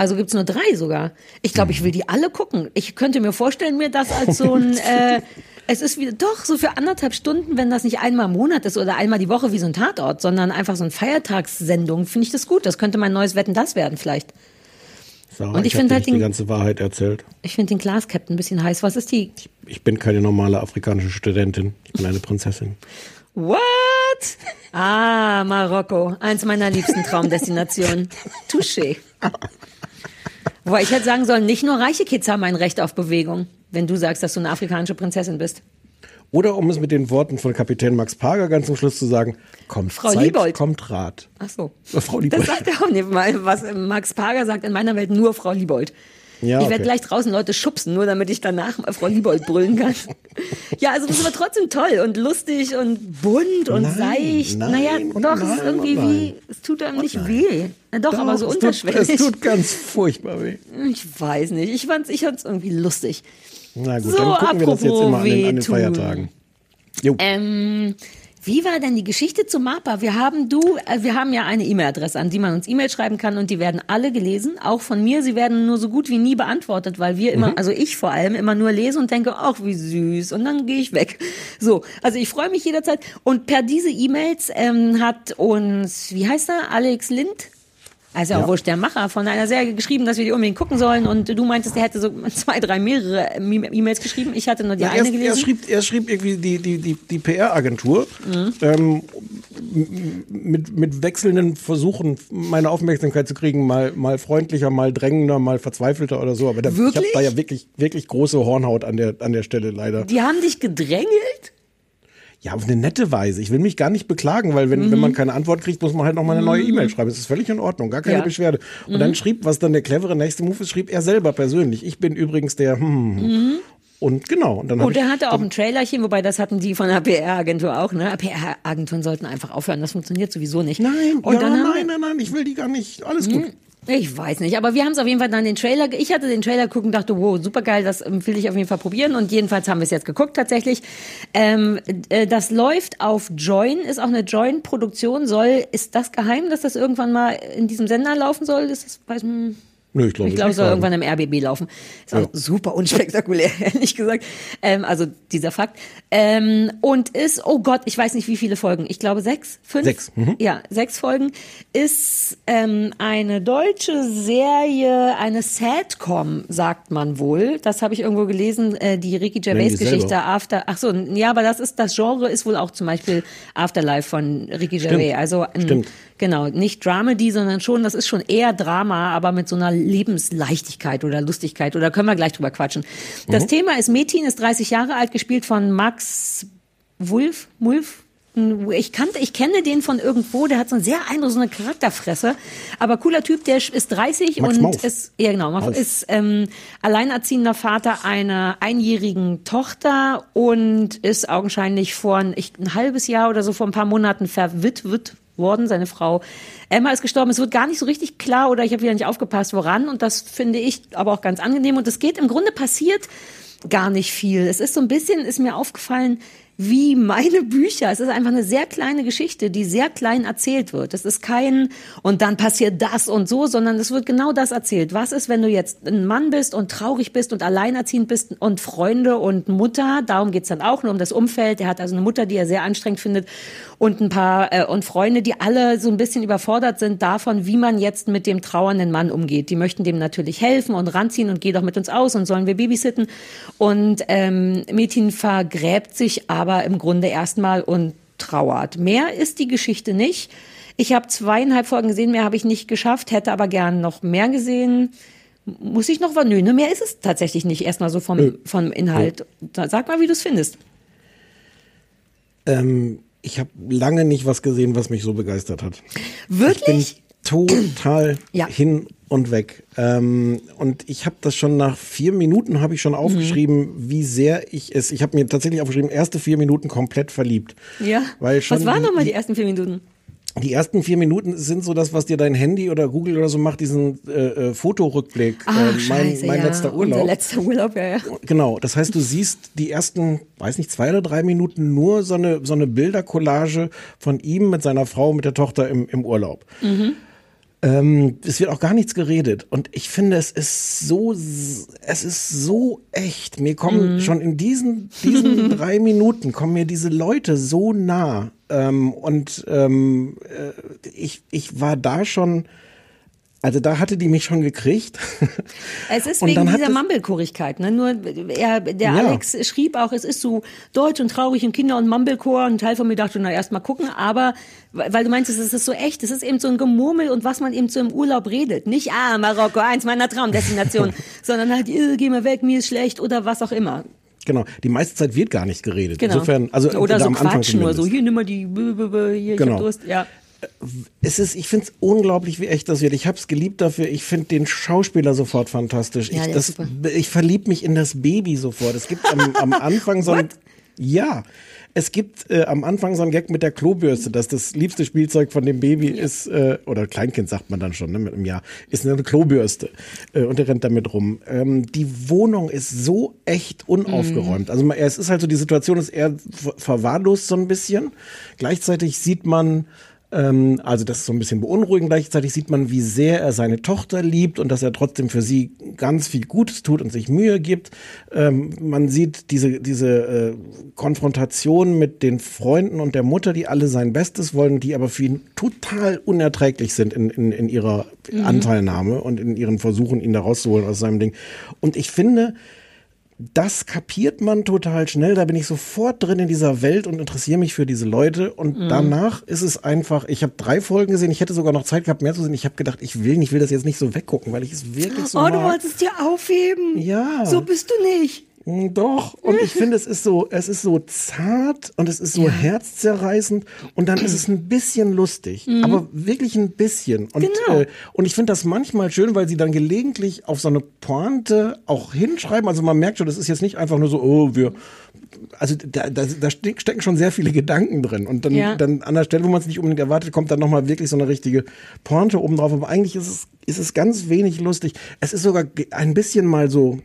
Also gibt's nur drei sogar. Ich glaube, ich will die alle gucken. Ich könnte mir vorstellen, mir das als so ein, äh, es ist wieder, doch, so für anderthalb Stunden, wenn das nicht einmal im Monat ist oder einmal die Woche wie so ein Tatort, sondern einfach so eine Feiertagssendung, finde ich das gut. Das könnte mein neues Wetten, das werden vielleicht. Sarah, Und ich hab find dir halt nicht die den- ganze Wahrheit erzählt. Ich finde den Glaskapitän ein bisschen heiß. Was ist die? Ich bin keine normale afrikanische Studentin. Ich bin eine Prinzessin. What? Ah, Marokko. Eins meiner liebsten Traumdestinationen. Touché. Wobei ich hätte sagen sollen, nicht nur reiche Kids haben ein Recht auf Bewegung, wenn du sagst, dass du eine afrikanische Prinzessin bist. Oder um es mit den Worten von Kapitän Max Parger ganz zum Schluss zu sagen, kommt Frau Zeit, Liebold. kommt Rat. Ach so. Frau Das Liebold. sagt er auch nicht mal. Was Max Parger sagt, in meiner Welt nur Frau Liebold. Ja, ich werde okay. gleich draußen Leute schubsen, nur damit ich danach mal Frau Liebold brüllen kann. ja, also das war trotzdem toll und lustig und bunt und Nein, seicht. nein naja, doch, es nein ist irgendwie wie, es tut einem nicht weh. Na doch, aber so es unterschwellig. Es tut ganz furchtbar weh. ich weiß nicht, ich fand's, ich fand's irgendwie lustig. Na gut, So, dann gucken wir das jetzt immer an den, an den. Feiertagen. Jo. Ähm, wie war denn die Geschichte zu MAPA? Wir haben du, äh, wir haben ja eine E-Mail-Adresse, an die man uns E-Mail schreiben kann und die werden alle gelesen, auch von mir. Sie werden nur so gut wie nie beantwortet, weil wir immer, also ich vor allem immer nur lese und denke, ach wie süß und dann gehe ich weg. So, also ich freue mich jederzeit und per diese E-Mails ähm, hat uns, wie heißt er, Alex Lind? Also auch Ja. wurscht, der Macher von einer Serie geschrieben, dass wir die unbedingt gucken sollen und du meintest, der hätte so zwei, drei, mehrere E-Mails geschrieben. Ich hatte nur die Na, eine erst, gelesen. erst schrieb, er schrieb irgendwie die, die, die, die PR-Agentur Mhm. ähm, mit, mit wechselnden Versuchen, meine Aufmerksamkeit zu kriegen, mal, mal freundlicher, mal drängender, mal verzweifelter oder so. Aber da, ich habe da ja wirklich, wirklich große Hornhaut an der, an der Stelle leider. Die haben dich gedrängelt? Ja, auf eine nette Weise. Ich will mich gar nicht beklagen, weil wenn, wenn man keine Antwort kriegt, muss man halt noch mal eine neue E-Mail schreiben. Das ist völlig in Ordnung, gar keine Ja. Beschwerde. Und dann schrieb, was dann der clevere nächste Move ist, schrieb er selber persönlich. Ich bin übrigens der hm. hm. Und genau. Und dann Und er ich, hatte auch ein Trailerchen, wobei das hatten die von der PR-Agentur auch, ne? PR-Agenturen sollten einfach aufhören, das funktioniert sowieso nicht. Nein, und ja, dann nein, nein, nein, ich will die gar nicht. Alles gut. Ich weiß nicht, aber wir haben es auf jeden Fall dann den Trailer, ich hatte den Trailer geguckt und dachte, wow, super geil, das ähm, will ich auf jeden Fall probieren und jedenfalls haben wir es jetzt geguckt tatsächlich. Ähm, äh, das läuft auf Join, ist auch eine Join-Produktion, soll, ist das geheim, dass das irgendwann mal in diesem Sender laufen soll? Ist das, weiß, hm, Nö, ich glaube ich glaube, es soll sagen. irgendwann im RBB laufen. Ist auch Ja. super unspektakulär, ehrlich gesagt. Ähm, also dieser Fakt. Ähm, und ist, oh Gott, ich weiß nicht, wie viele Folgen. Ich glaube sechs, fünf. Sechs, mhm. Ja, sechs Folgen. Ist ähm, eine deutsche Serie, eine Sadcom, sagt man wohl. Das habe ich irgendwo gelesen, äh, die Ricky Gervais-Geschichte. After. Ach so, ja, aber das ist das Genre ist wohl auch zum Beispiel Afterlife von Ricky Gervais. Also ein, Stimmt. Genau, nicht Dramedy, sondern schon, das ist schon eher Drama, aber mit so einer Lebensleichtigkeit oder Lustigkeit. Oder können wir gleich drüber quatschen. Das Thema ist Metin, ist 30 Jahre alt, gespielt von Max Wulf, Mulf. Ich kannte, ich kenne den von irgendwo, der hat so eine sehr eindrucksvolle Charakterfresse, aber cooler Typ, der ist 30 Max und Mauf. ist, ja genau, Mauf. ist ähm, alleinerziehender Vater einer einjährigen Tochter und ist augenscheinlich vor ein, ich, ein halbes Jahr oder so vor ein paar Monaten verwitwet worden. Seine Frau Emma ist gestorben. Es wird gar nicht so richtig klar oder ich habe wieder nicht aufgepasst, woran. Und das finde ich aber auch ganz angenehm. Und es geht im Grunde passiert gar nicht viel. Es ist so ein bisschen, ist mir aufgefallen, wie meine Bücher. Es ist einfach eine sehr kleine Geschichte, die sehr klein erzählt wird. Es ist kein und dann passiert das und so, sondern es wird genau das erzählt. Was ist, wenn du jetzt ein Mann bist und traurig bist und alleinerziehend bist und Freunde und Mutter, darum geht's dann auch nur um das Umfeld. Er hat also eine Mutter, die er sehr anstrengend findet und ein paar äh, und Freunde, die alle so ein bisschen überfordert sind davon, wie man jetzt mit dem trauernden Mann umgeht. Die möchten dem natürlich helfen und ranziehen und geh doch mit uns aus und sollen wir babysitten. Und ähm, Metin vergräbt sich aber im Grunde erstmal und trauert. Mehr ist die Geschichte nicht. Ich habe zweieinhalb Folgen gesehen, mehr habe ich nicht geschafft, hätte aber gern noch mehr gesehen. Muss ich noch was? Nö, ne, mehr ist es tatsächlich nicht. Erstmal so vom, vom Inhalt. Sag mal, wie du es findest. Ähm, ich habe lange nicht was gesehen, was mich so begeistert hat. Wirklich? Total Ja. hin und weg. Ähm, und ich habe das schon nach vier Minuten habe ich schon aufgeschrieben, wie sehr ich es. Ich habe mir tatsächlich aufgeschrieben, erste vier Minuten komplett verliebt. Ja. Weil schon Was waren nochmal die ersten vier Minuten? Die ersten vier Minuten sind so das, was dir dein Handy oder Google oder so macht, diesen äh, äh, Fotorückblick. Ach, äh, mein scheiße, mein ja. letzter Urlaub. Unser letzter Urlaub, ja, ja. Genau, das heißt, du siehst die ersten, weiß nicht, zwei oder drei Minuten nur so eine, so eine Bildercollage von ihm mit seiner Frau, mit der Tochter im, im Urlaub. Mhm. Ähm, es wird auch gar nichts geredet. Und ich finde, es ist so, es ist so echt. Mir kommen Mhm. schon in diesen, diesen drei Minuten kommen mir diese Leute so nah. Ähm, und ähm, äh, ich, ich war da schon, also da hatte die mich schon gekriegt. Es ist wegen dieser es- Mumblekorigkeit. Ne? Nur er, der Ja. Alex schrieb auch, es ist so deutsch und traurig und Kinder und Mumblecore. Und ein Teil von mir dachte, na erst mal gucken. Aber weil du meinst, es ist so echt, es ist eben so ein Gemurmel und was man eben so im Urlaub redet. Nicht, ah, Marokko, eins meiner Traumdestinationen, sondern halt, äh, geh mal weg, mir ist schlecht oder was auch immer. Genau, die meiste Zeit wird gar nicht geredet. Genau. Insofern, also oder so am Anfang Quatsch nur, so hier nimm mal die, hier, ich Genau. hab Durst. Ja. Es ist, ich finde es unglaublich, wie echt das wird. Ich habe es geliebt dafür. Ich finde den Schauspieler sofort fantastisch. Ja, ich das, ich verlieb mich in das Baby sofort. Es gibt am, am Anfang so ein, ja, es gibt äh, am Anfang so ein Gag mit der Klobürste, dass das liebste Spielzeug von dem Baby ist, äh, oder Kleinkind sagt man dann schon, ne, mit einem Jahr, ist eine Klobürste. Äh, und er rennt damit rum. Ähm, die Wohnung ist so echt unaufgeräumt. Also man- es ist halt so, die Situation ist eher ver- verwahrlost so ein bisschen. Gleichzeitig sieht man, ähm, also das ist so ein bisschen beunruhigend. Gleichzeitig sieht man, wie sehr er seine Tochter liebt und dass er trotzdem für sie ganz viel Gutes tut und sich Mühe gibt. Ähm, man sieht diese, diese äh, Konfrontation mit den Freunden und der Mutter, die alle sein Bestes wollen, die aber für ihn total unerträglich sind in, in, in ihrer Mhm. Anteilnahme und in ihren Versuchen, ihn da rauszuholen aus seinem Ding. Und ich finde, das kapiert man total schnell. Da bin ich sofort drin in dieser Welt und interessiere mich für diese Leute. Und Mhm. danach ist es einfach, ich habe drei Folgen gesehen, ich hätte sogar noch Zeit gehabt, mehr zu sehen. Ich habe gedacht, ich will, ich will das jetzt nicht so weggucken, weil ich es wirklich so oh, du mag. wolltest dir aufheben. Ja. So bist du nicht. Mm, Doch, und ich finde, es ist so, es ist so zart und es ist so Ja. herzzerreißend und dann ist es ein bisschen lustig, Mhm. aber wirklich ein bisschen. Und, Genau. äh, und ich finde das manchmal schön, weil sie dann gelegentlich auf so eine Pointe auch hinschreiben. Also man merkt schon, das ist jetzt nicht einfach nur so, oh, wir, also da, da, da steck- stecken schon sehr viele Gedanken drin. Und dann, Ja. dann an der Stelle, wo man es nicht unbedingt erwartet, kommt dann nochmal wirklich so eine richtige Pointe oben drauf. Aber eigentlich ist es, ist es ganz wenig lustig. Es ist sogar ein bisschen mal so,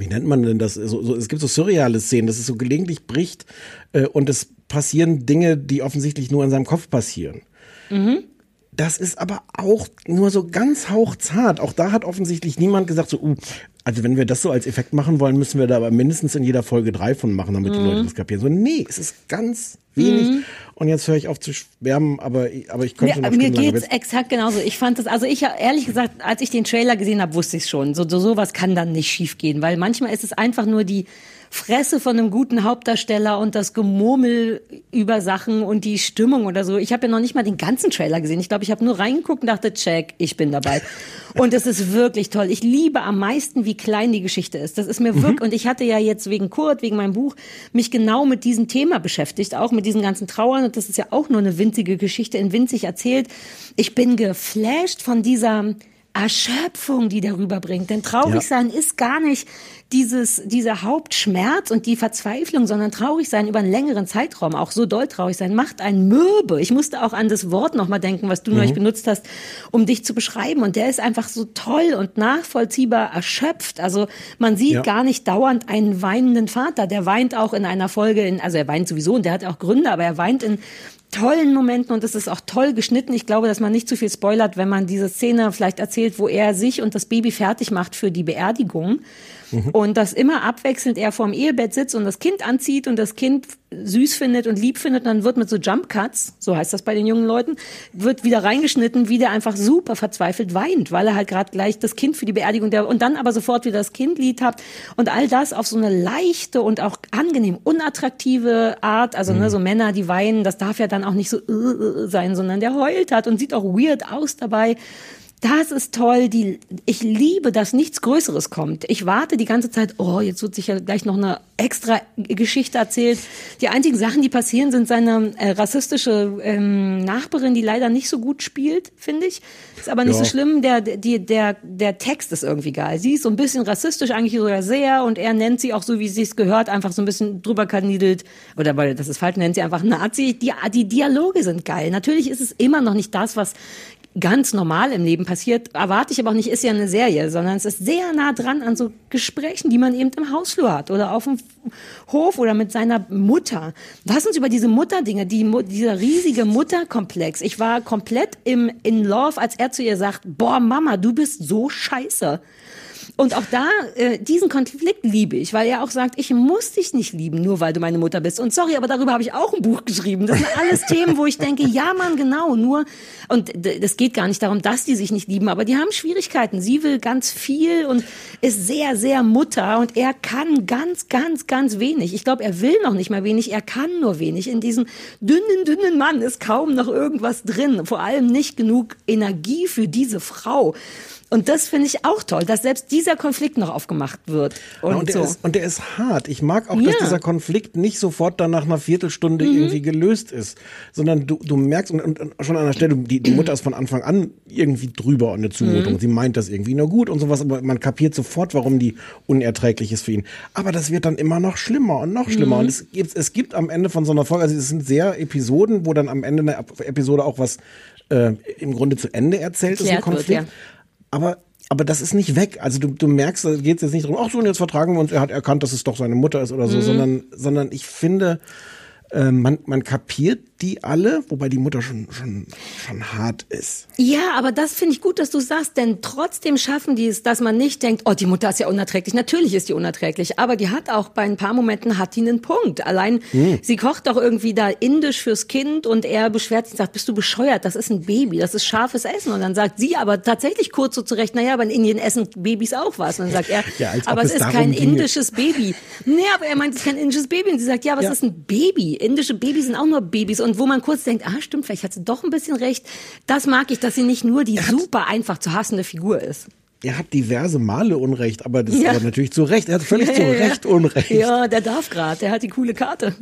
wie nennt man denn das? So, so, es gibt so surreale Szenen, dass es so gelegentlich bricht äh, und es passieren Dinge, die offensichtlich nur in seinem Kopf passieren. Mhm. Das ist aber auch nur so ganz hauchzart. Auch da hat offensichtlich niemand gesagt, so, uh, also wenn wir das so als Effekt machen wollen, müssen wir da aber mindestens in jeder Folge drei von machen, damit die Mhm. Leute das kapieren. So, nee, es ist ganz wenig. Mhm. Und jetzt höre ich auf zu schwärmen, aber, aber ich könnte Mir, noch mir geht's exakt genauso. Ich fand das, also ich ehrlich gesagt, als ich den Trailer gesehen habe, wusste ich schon. So, so sowas kann dann nicht schiefgehen, weil manchmal ist es einfach nur die Fresse von einem guten Hauptdarsteller und das Gemurmel über Sachen und die Stimmung oder so. Ich habe ja noch nicht mal den ganzen Trailer gesehen. Ich glaube, ich habe nur reingeguckt und dachte, check, ich bin dabei. und es ist wirklich toll. Ich liebe am meisten, wie klein die Geschichte ist. Das ist mir Mhm. wirklich, und ich hatte ja jetzt wegen Kurt, wegen meinem Buch, mich genau mit diesem Thema beschäftigt, auch mit diesen ganzen Trauern. Und das ist ja auch nur eine winzige Geschichte in winzig erzählt. Ich bin geflasht von dieser Erschöpfung, die darüber bringt. Denn traurig Ja. sein ist gar nicht dieses, dieser Hauptschmerz und die Verzweiflung, sondern traurig sein über einen längeren Zeitraum, auch so doll traurig sein, macht einen mürbe. Ich musste auch an das Wort nochmal denken, was du Mhm. neulich benutzt hast, um dich zu beschreiben. Und der ist einfach so toll und nachvollziehbar erschöpft. Also man sieht Ja. gar nicht dauernd einen weinenden Vater. Der weint auch in einer Folge, in, also er weint sowieso und der hat auch Gründe, aber er weint in tollen Momenten und es ist auch toll geschnitten. Ich glaube, dass man nicht zu viel spoilert, wenn man diese Szene vielleicht erzählt, wo er sich und das Baby fertig macht für die Beerdigung. Und dass immer abwechselnd er vorm Ehebett sitzt und das Kind anzieht und das Kind süß findet und lieb findet, dann wird mit so Jump Cuts, so heißt das bei den jungen Leuten, wird wieder reingeschnitten, wie der einfach super verzweifelt weint, weil er halt gerade gleich das Kind für die Beerdigung der und dann aber sofort wieder das Kindlied hat und all das auf so eine leichte und auch angenehm unattraktive Art, also ne, so Männer, die weinen, das darf ja dann auch nicht so äh, äh, sein, sondern der heult hat und sieht auch weird aus dabei. Das ist toll. Die, ich liebe, dass nichts Größeres kommt. Ich warte die ganze Zeit, oh, jetzt wird sich ja gleich noch eine extra Geschichte erzählt. Die einzigen Sachen, die passieren, sind seine äh, rassistische ähm, Nachbarin, die leider nicht so gut spielt, finde ich. Ist aber nicht Ja. so schlimm. Der, die, der, der Text ist irgendwie geil. Sie ist so ein bisschen rassistisch, eigentlich sogar sehr. Und er nennt sie auch so, wie sie es gehört, einfach so ein bisschen drüber kanidelt. Oder weil das ist falsch, nennt sie einfach Nazi. Die, die Dialoge sind geil. Natürlich ist es immer noch nicht das, was ganz normal im Leben passiert, erwarte ich aber auch nicht, ist ja eine Serie, sondern es ist sehr nah dran an so Gesprächen, die man eben im Hausflur hat oder auf dem Hof oder mit seiner Mutter. Lass uns über diese Mutterdinge, die, dieser riesige Mutterkomplex. Ich war komplett im, in Love, als er zu ihr sagt, boah, Mama, du bist so scheiße. Und auch da, äh, diesen Konflikt liebe ich, weil er auch sagt, ich muss dich nicht lieben, nur weil du meine Mutter bist. Und sorry, aber darüber habe ich auch ein Buch geschrieben. Das sind alles Themen, wo ich denke, ja, Mann, genau, nur, und das geht gar nicht darum, dass die sich nicht lieben, aber die haben Schwierigkeiten. Sie will ganz viel und ist sehr, sehr Mutter und er kann ganz, ganz, ganz wenig. Ich glaube, er will noch nicht mal wenig, er kann nur wenig. In diesem dünnen, dünnen Mann ist kaum noch irgendwas drin. Vor allem nicht genug Energie für diese Frau. Und das finde ich auch toll, dass selbst dieser Konflikt noch aufgemacht wird. Und, Ja, und, der so. ist, und der ist hart. Ich mag auch, dass Ja. dieser Konflikt nicht sofort dann nach einer Viertelstunde Mhm. irgendwie gelöst ist, sondern du, du merkst, und, und, schon an der Stelle, die, die Mutter ist von Anfang an irgendwie drüber und eine Zumutung. Mhm. Sie meint das irgendwie nur gut und sowas, aber man kapiert sofort, warum die unerträglich ist für ihn. Aber das wird dann immer noch schlimmer und noch schlimmer. Mhm. Und es gibt, es gibt am Ende von so einer Folge, also es sind sehr Episoden, wo dann am Ende eine Episode auch was äh, im Grunde zu Ende erzählt ist, ein Erklärt wird, Konflikt. ja. Aber aber das ist nicht weg. Also du, du merkst, da geht es jetzt nicht darum, ach so, und jetzt vertragen wir uns, er hat erkannt, dass es doch seine Mutter ist oder so, Mhm. sondern, sondern ich finde, äh, man, man kapiert die alle, wobei die Mutter schon, schon, schon hart ist. Ja, aber das finde ich gut, dass du sagst, denn trotzdem schaffen die es, dass man nicht denkt, oh, die Mutter ist ja unerträglich. Natürlich ist die unerträglich, aber die hat auch bei ein paar Momenten hat die einen Punkt. Allein Hm. sie kocht doch irgendwie da indisch fürs Kind und er beschwert sich und sagt, bist du bescheuert? Das ist ein Baby, das ist scharfes Essen. Und dann sagt sie aber tatsächlich kurz so zurecht, naja, aber in Indien essen Babys auch was. Und dann sagt er, Ja, aber es ist kein ginge. indisches Baby. Nee, aber er meint, es ist kein indisches Baby. Und sie sagt, ja, aber Ja. es ist ein Baby. Indische Babys sind auch nur Babys. Und wo man kurz denkt, ah, stimmt, vielleicht hat sie doch ein bisschen recht. Das mag ich, dass sie nicht nur die super einfach zu hassende Figur ist. Er hat diverse Male Unrecht, aber das Ja. ist aber natürlich zu Recht. Er hat völlig zu Ja, ja. Recht Unrecht. Ja, der darf gerade, der hat die coole Karte.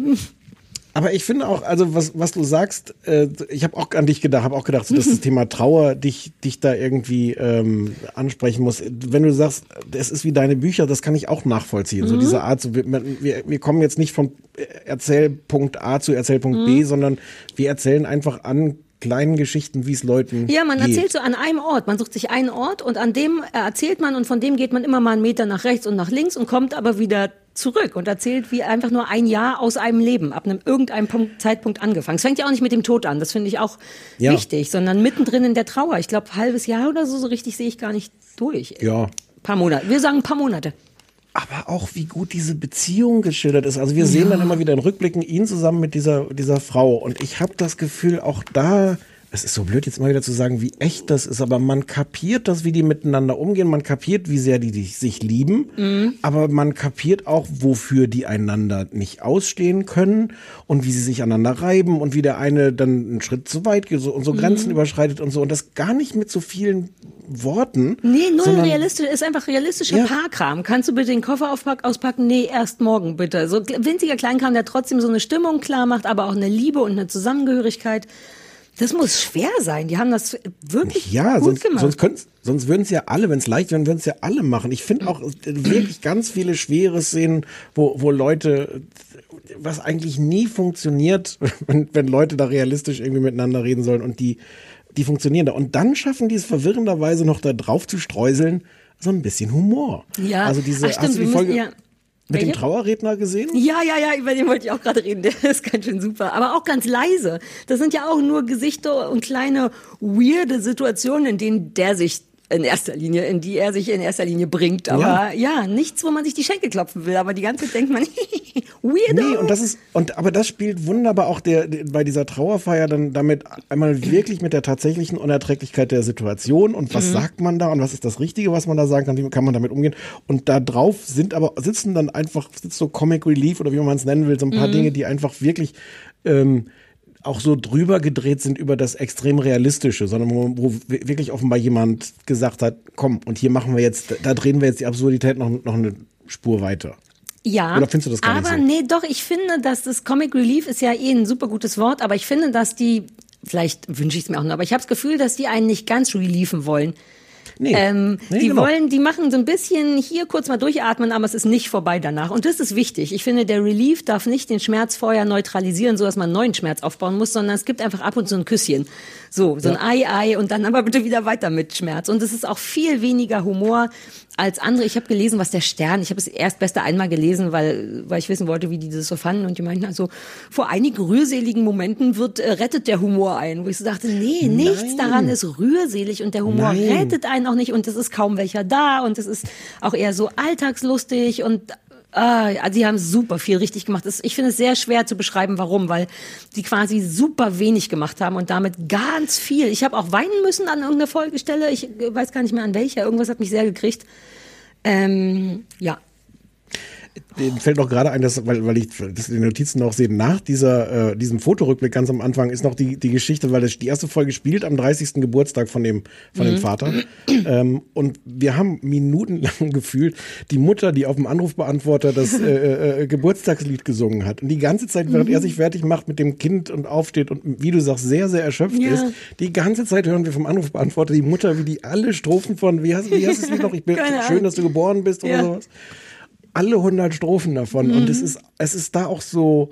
Aber ich finde auch, also was, was du sagst, äh, ich habe auch an dich gedacht, habe auch gedacht, so, dass das Thema Trauer dich, dich da irgendwie ähm, ansprechen muss. Wenn du sagst, es ist wie deine Bücher, das kann ich auch nachvollziehen. So Mhm. diese Art, so, wir, wir, wir kommen jetzt nicht vom Erzählpunkt A zu Erzählpunkt B, Mhm. sondern wir erzählen einfach an kleinen Geschichten, wie es Leuten Ja, man geht. erzählt so an einem Ort. Man sucht sich einen Ort und an dem äh, erzählt man und von dem geht man immer mal einen Meter nach rechts und nach links und kommt aber wieder zurück und erzählt wie einfach nur ein Jahr aus einem Leben, ab einem irgendeinem Punkt, Zeitpunkt angefangen. Es fängt ja auch nicht mit dem Tod an, das finde ich auch Ja. wichtig, sondern mittendrin in der Trauer. Ich glaube, halbes Jahr oder so, so richtig sehe ich gar nicht durch. Ja. Paar Monate. Wir sagen ein paar Monate. Aber auch wie gut diese Beziehung geschildert ist. Also wir sehen dann immer wieder in Rückblicken ihn zusammen mit dieser, dieser Frau. Und ich habe das Gefühl, auch da, es ist so blöd jetzt mal wieder zu sagen, wie echt das ist, aber man kapiert das, wie die miteinander umgehen. Man kapiert, wie sehr die, die sich lieben. Mhm. Aber man kapiert auch, wofür die einander nicht ausstehen können und wie sie sich aneinander reiben und wie der eine dann einen Schritt zu weit geht und so Mhm. Grenzen überschreitet und so. Und das gar nicht mit so vielen Worten. Nee, null sondern- realistisch, ist einfach realistischer Ja. Paarkram. Kannst du bitte den Koffer aufpack, auspacken? Nee, erst morgen bitte. So winziger Kleinkram, der trotzdem so eine Stimmung klar macht, aber auch eine Liebe und eine Zusammengehörigkeit. Das muss schwer sein. Die haben das wirklich Ja, gut sonst, gemacht. sonst, sonst würden es ja alle, wenn es leicht wäre, würden es ja alle machen. Ich finde auch wirklich ganz viele schwere Szenen, wo, wo Leute, was eigentlich nie funktioniert, wenn, wenn Leute da realistisch irgendwie miteinander reden sollen und die, die funktionieren da. Und dann schaffen die es verwirrenderweise noch da drauf zu streuseln, so ein bisschen Humor. ja, Also diese, Ach, stimmt, hast du die Folge müssen, ja. Mit dem Welche? Trauerredner gesehen? Ja, ja, ja, über den wollte ich auch gerade reden. Der ist ganz schön super. Aber auch ganz leise. Das sind ja auch nur Gesichter und kleine weirde Situationen, in denen der sich in erster Linie, in die er sich in erster Linie bringt. Aber ja, nichts, wo man sich die Schenkel klopfen will. Aber die ganze Zeit denkt man, weirdo. Nee, und das ist, und aber das spielt wunderbar auch der, der bei dieser Trauerfeier dann damit einmal wirklich mit der tatsächlichen Unerträglichkeit der Situation und was Mhm. sagt man da und was ist das Richtige, was man da sagen kann, wie kann man damit umgehen. Und da drauf sind aber, sitzen dann einfach, sitzt so Comic Relief oder wie man es nennen will, so ein paar Mhm. Dinge, die einfach wirklich ähm, auch so drüber gedreht sind über das extrem realistische, sondern wo, wo wirklich offenbar jemand gesagt hat, komm, und hier machen wir jetzt, da drehen wir jetzt die Absurdität noch, noch eine Spur weiter. Ja, Oder findest du das gar aber nicht so? nee, doch, ich finde, dass das Comic Relief ist ja eh ein super gutes Wort, aber ich finde, dass die, vielleicht wünsche ich es mir auch nur, aber ich habe das Gefühl, dass die einen nicht ganz relieven wollen. Nee. Ähm, Nee, die genau. wollen, die machen so ein bisschen hier kurz mal durchatmen, aber es ist nicht vorbei danach. Und das ist wichtig. Ich finde, der Relief darf nicht den Schmerz vorher neutralisieren, so dass man einen neuen Schmerz aufbauen muss, sondern es gibt einfach ab und zu ein Küsschen. So, so ein Ei, Ei und dann aber bitte wieder weiter mit Schmerz. Und es ist auch viel weniger Humor als andere. Ich habe gelesen, was der Stern, ich habe es erst beste einmal gelesen, weil, weil ich wissen wollte, wie die das so fanden. Und die meinten also, vor einigen rührseligen Momenten wird, äh, rettet der Humor ein. Wo ich so dachte, nee, nichts daran ist rührselig und der Humor Nein. rettet einen auch nicht und es ist kaum welcher da und es ist auch eher so alltagslustig und Ah, die haben super viel richtig gemacht. Ich finde es sehr schwer zu beschreiben, warum, weil die quasi super wenig gemacht haben und damit ganz viel. Ich habe auch weinen müssen an irgendeiner Folgestelle. Ich äh, weiß gar nicht mehr an welcher. Irgendwas hat mich sehr gekriegt. Ähm, ja. Mir fällt noch gerade ein, dass, weil, weil ich das in den Notizen noch sehe, nach dieser, äh, diesem Fotorückblick ganz am Anfang ist noch die, die Geschichte, weil das, die erste Folge spielt am 30. Geburtstag von dem, von dem Mhm. Vater. Ähm, und wir haben minutenlang gefühlt die Mutter, die auf dem Anrufbeantworter das äh, äh, Geburtstagslied gesungen hat. Und die ganze Zeit, während Mhm. er sich fertig macht mit dem Kind und aufsteht und wie du sagst, sehr, sehr erschöpft Ja. ist, die ganze Zeit hören wir vom Anrufbeantworter die Mutter, wie die alle Strophen von, wie hast, wie hast du es noch? Ich bin schön, dass du geboren bist oder Ja. sowas alle hundert Strophen davon. Und Mhm. es ist, es ist da auch so,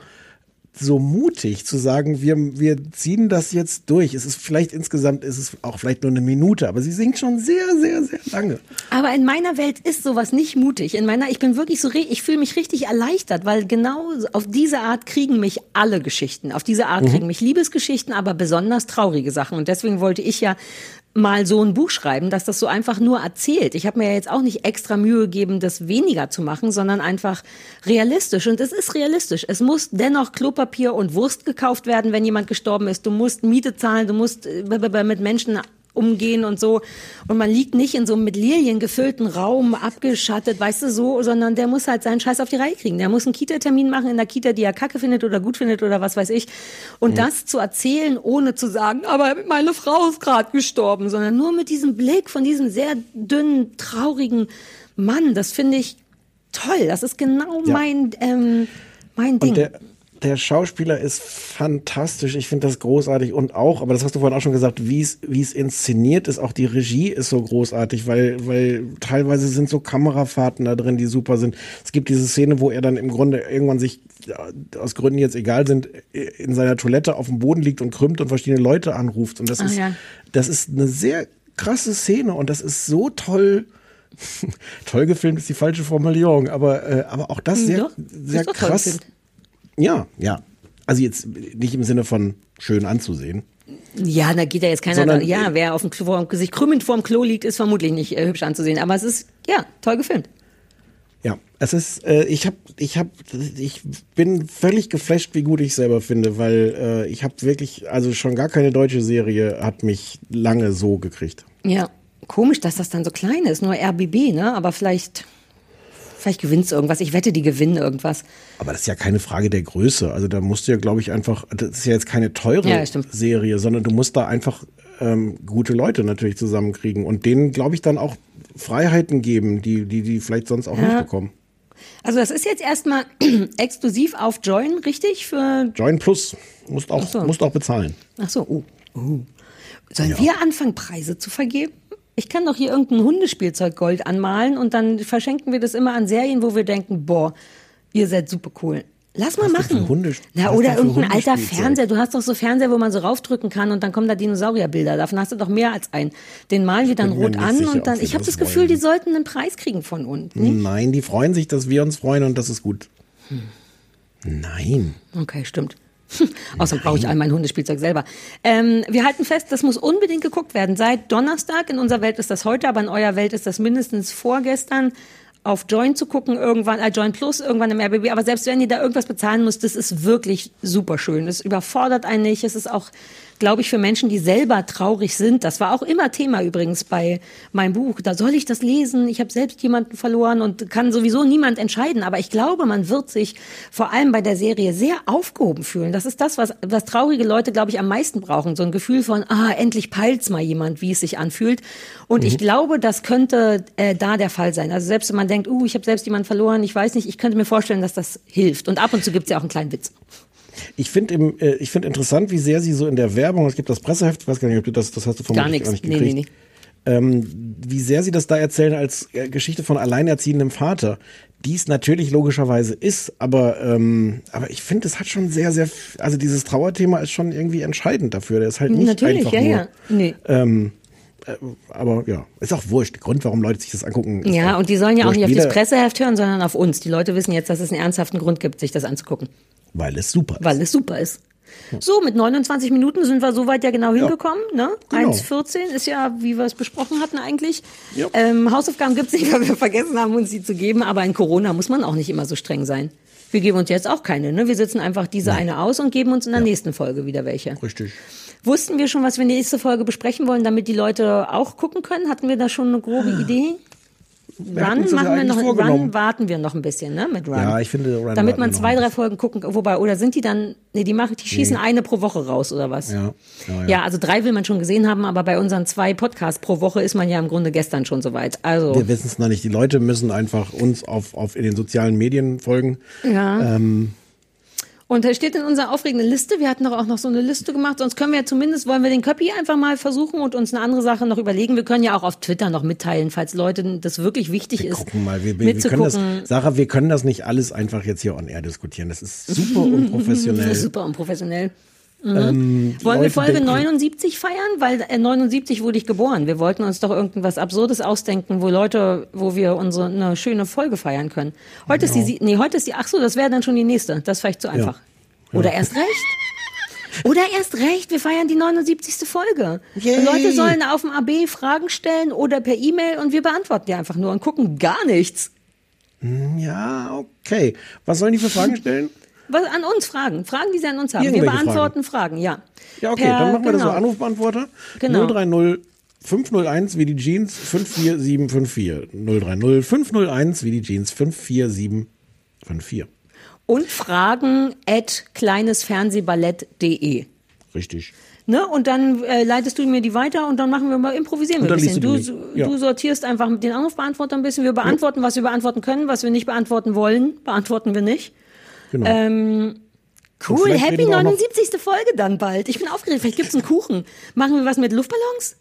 so mutig zu sagen, wir, wir ziehen das jetzt durch. Es ist vielleicht insgesamt, ist es auch vielleicht nur eine Minute, aber sie singt schon sehr, sehr, sehr lange. Aber in meiner Welt ist sowas nicht mutig. In meiner, ich bin wirklich so, ich fühle mich richtig erleichtert, weil genau auf diese Art kriegen mich alle Geschichten. Auf diese Art Mhm. kriegen mich Liebesgeschichten, aber besonders traurige Sachen. Und deswegen wollte ich ja mal so ein Buch schreiben, dass das so einfach nur erzählt. Ich habe mir ja jetzt auch nicht extra Mühe gegeben, das weniger zu machen, sondern einfach realistisch. Und es ist realistisch. Es muss dennoch Klopapier und Wurst gekauft werden, wenn jemand gestorben ist. Du musst Miete zahlen, du musst äh, mit Menschen umgehen und so. Und man liegt nicht in so einem mit Lilien gefüllten Raum, abgeschattet, weißt du, so, sondern der muss halt seinen Scheiß auf die Reihe kriegen. Der muss einen Kita-Termin machen in der Kita, die er kacke findet oder gut findet oder was weiß ich. Und Mhm. das zu erzählen, ohne zu sagen, aber meine Frau ist gerade gestorben, sondern nur mit diesem Blick von diesem sehr dünnen, traurigen Mann, das finde ich toll. Das ist genau Ja. mein, ähm, mein Ding. Und der, der Schauspieler ist fantastisch. Ich finde das großartig und auch, aber das hast du vorhin auch schon gesagt, wie es, wie es inszeniert ist. Auch die Regie ist so großartig, weil, weil teilweise sind so Kamerafahrten da drin, die super sind. Es gibt diese Szene, wo er dann im Grunde irgendwann sich aus Gründen jetzt egal sind, in seiner Toilette auf dem Boden liegt und krümmt und verschiedene Leute anruft. Und das Ah, ist, ja. das ist eine sehr krasse Szene und das ist so toll. toll gefilmt ist die falsche Formulierung, aber, äh, aber auch das Hm, sehr, doch. sehr krass. Ja, ja. Also jetzt nicht im Sinne von schön anzusehen. Ja, da geht ja jetzt keiner, Sondern- da, ja, wer auf dem Klo, vor- sich krümmend vorm Klo liegt, ist vermutlich nicht äh, hübsch anzusehen. Aber es ist, ja, toll gefilmt. Ja, es ist, äh, ich habe, ich habe, ich bin völlig geflasht, wie gut ich selber finde, weil äh, ich habe wirklich, also schon gar keine deutsche Serie hat mich lange so gekriegt. Ja, komisch, dass das dann so klein ist, nur RBB, ne? Aber vielleicht, vielleicht gewinnt's irgendwas. Ich wette, die gewinnen irgendwas. Aber das ist ja keine Frage der Größe. Also da musst du ja, glaube ich, einfach, das ist ja jetzt keine teure Ja. Serie, sondern du musst da einfach ähm, gute Leute natürlich zusammenkriegen und denen, glaube ich, dann auch Freiheiten geben, die, die, die vielleicht sonst auch Ja. nicht bekommen. Also das ist jetzt erstmal exklusiv auf Join, richtig? Für Join Plus musst auch, so. musst auch bezahlen. Ach so, oh. oh. Sollen wir anfangen, Preise zu vergeben? Ich kann doch hier irgendein Hundespielzeug Gold anmalen und dann verschenken wir das immer an Serien, wo wir denken, boah, ihr seid super cool. Lass mal Was machen. Hunde- Na, oder irgendein alter? Fernseher. Du hast doch so Fernseher, wo man so raufdrücken kann und dann kommen da Dinosaurierbilder. Davon hast du doch mehr als einen. Den malen wir dann rot nicht an sicher, und dann. Ich habe das das Gefühl, die sollten einen Preis kriegen von uns. Nein, die freuen sich, dass wir uns freuen und das ist gut. Nein. Okay, stimmt. Außerdem brauche ich all mein Hundespielzeug selber. Ähm, wir halten fest, das muss unbedingt geguckt werden. Seit Donnerstag, in unserer Welt ist das heute, aber in eurer Welt ist das mindestens vorgestern auf Join zu gucken, irgendwann, äh, Join Plus, irgendwann im RBB. Aber selbst wenn ihr da irgendwas bezahlen müsst, das ist wirklich super schön. Es überfordert einen nicht. Es ist auch glaube ich, für Menschen, die selber traurig sind. Das war auch immer Thema übrigens bei meinem Buch. Da soll ich das lesen? Ich habe selbst jemanden verloren und kann sowieso niemand entscheiden. Aber ich glaube, man wird sich vor allem bei der Serie sehr aufgehoben fühlen. Das ist das, was, was traurige Leute, glaube ich, am meisten brauchen. So ein Gefühl von, ah, endlich peilt's mal jemand, wie es sich anfühlt. Und mhm. ich glaube, das könnte äh, da der Fall sein. Also selbst wenn man denkt, uh, ich habe selbst jemanden verloren, ich weiß nicht, ich könnte mir vorstellen, dass das hilft. Und ab und zu gibt's ja auch einen kleinen Witz. Ich finde äh, ich finde interessant, wie sehr sie so in der Werbung, es gibt das Presseheft, ich weiß gar nicht, ob du das, das hast du vermutlich gar, gar nicht gekriegt. Nee, nee, nee. Ähm, wie sehr sie das da erzählen als äh, Geschichte von alleinerziehendem Vater, die es natürlich logischerweise ist, aber, ähm, aber ich finde, es hat schon sehr, sehr, also dieses Trauerthema ist schon irgendwie entscheidend dafür. Der ist halt nicht natürlich, einfach ja, nur, ja. Nee. Ähm, äh, aber ja, ist auch wurscht. Der Grund, warum Leute sich das angucken. Ja, und die sollen ja auch nicht auf das Presseheft hören, sondern auf uns. Die Leute wissen jetzt, dass es einen ernsthaften Grund gibt, sich das anzugucken. Weil es super ist. Weil es super ist. So, mit 29 Minuten sind wir soweit ja genau hingekommen. Ne? Genau. 1,14 ist ja, wie wir es besprochen hatten eigentlich. Ja. Ähm, Hausaufgaben gibt es nicht, weil wir vergessen haben, uns sie zu geben. Aber in Corona muss man auch nicht immer so streng sein. Wir geben uns jetzt auch keine. Ne? Wir sitzen einfach diese Nein. eine aus und geben uns in der ja. nächsten Folge wieder welche. Richtig. Wussten wir schon, was wir in der nächsten Folge besprechen wollen, damit die Leute auch gucken können? Hatten wir da schon eine grobe Idee? Run machen wir noch, Run warten wir noch ein bisschen, ne, mit Run. Ja, ich finde Run Damit man zwei, drei Folgen gucken, wobei, oder sind die dann, nee, die machen, die schießen nee. eine pro Woche raus, oder was? Ja. Ja, ja. ja, also drei will man schon gesehen haben, aber bei unseren zwei Podcasts pro Woche ist man ja im Grunde gestern schon soweit. Also. Wir wissen es noch nicht. Die Leute müssen einfach uns auf, auf in den sozialen Medien folgen. Ja. Ähm, und da steht in unserer aufregenden Liste, wir hatten doch auch noch so eine Liste gemacht, sonst können wir ja zumindest, wollen wir den Köppi einfach mal versuchen und uns eine andere Sache noch überlegen. Wir können ja auch auf Twitter noch mitteilen, falls Leute das wirklich wichtig wir ist. Gucken mal, wir, wir, können das, Sarah, wir können das nicht alles einfach jetzt hier on air diskutieren. Das ist super unprofessionell. super unprofessionell. Mhm. Ähm, Wollen wir Folge 79 feiern? Weil äh, 79 wurde ich geboren. Wir wollten uns doch irgendwas Absurdes ausdenken, wo Leute, wo wir unsere eine schöne Folge feiern können. Heute genau. ist die, nee, heute ist die, ach so, das wäre dann schon die nächste. Das ist vielleicht zu einfach. Ja. Oder ja. erst recht. Oder erst recht, wir feiern die 79. Folge. Yay. Leute sollen auf dem AB Fragen stellen oder per E-Mail und wir beantworten die einfach nur und gucken gar nichts. Hm, ja, okay. Was sollen die für Fragen stellen? Was, an uns Fragen. Fragen, die sie an uns haben. Wir beantworten Fragen. Fragen, ja. Ja, okay, per, dann machen wir genau. das so. genau. Anrufbeantworter. Genau. 030 501 wie die Jeans 54754. 030 501 wie die Jeans 54754. Und Fragen at kleinesfernsehballett.de. Richtig. Ne? Und dann äh, leitest du mir die weiter und dann machen wir mal improvisieren wir ein bisschen. Du, du, ja. du, sortierst einfach den Anrufbeantworter ein bisschen. Wir beantworten, ja. was wir beantworten können, was wir nicht beantworten wollen, beantworten wir nicht. Genau. Ähm, cool, happy 79. Folge dann bald. Ich bin aufgeregt. Vielleicht gibt's einen Kuchen. Machen wir was mit Luftballons?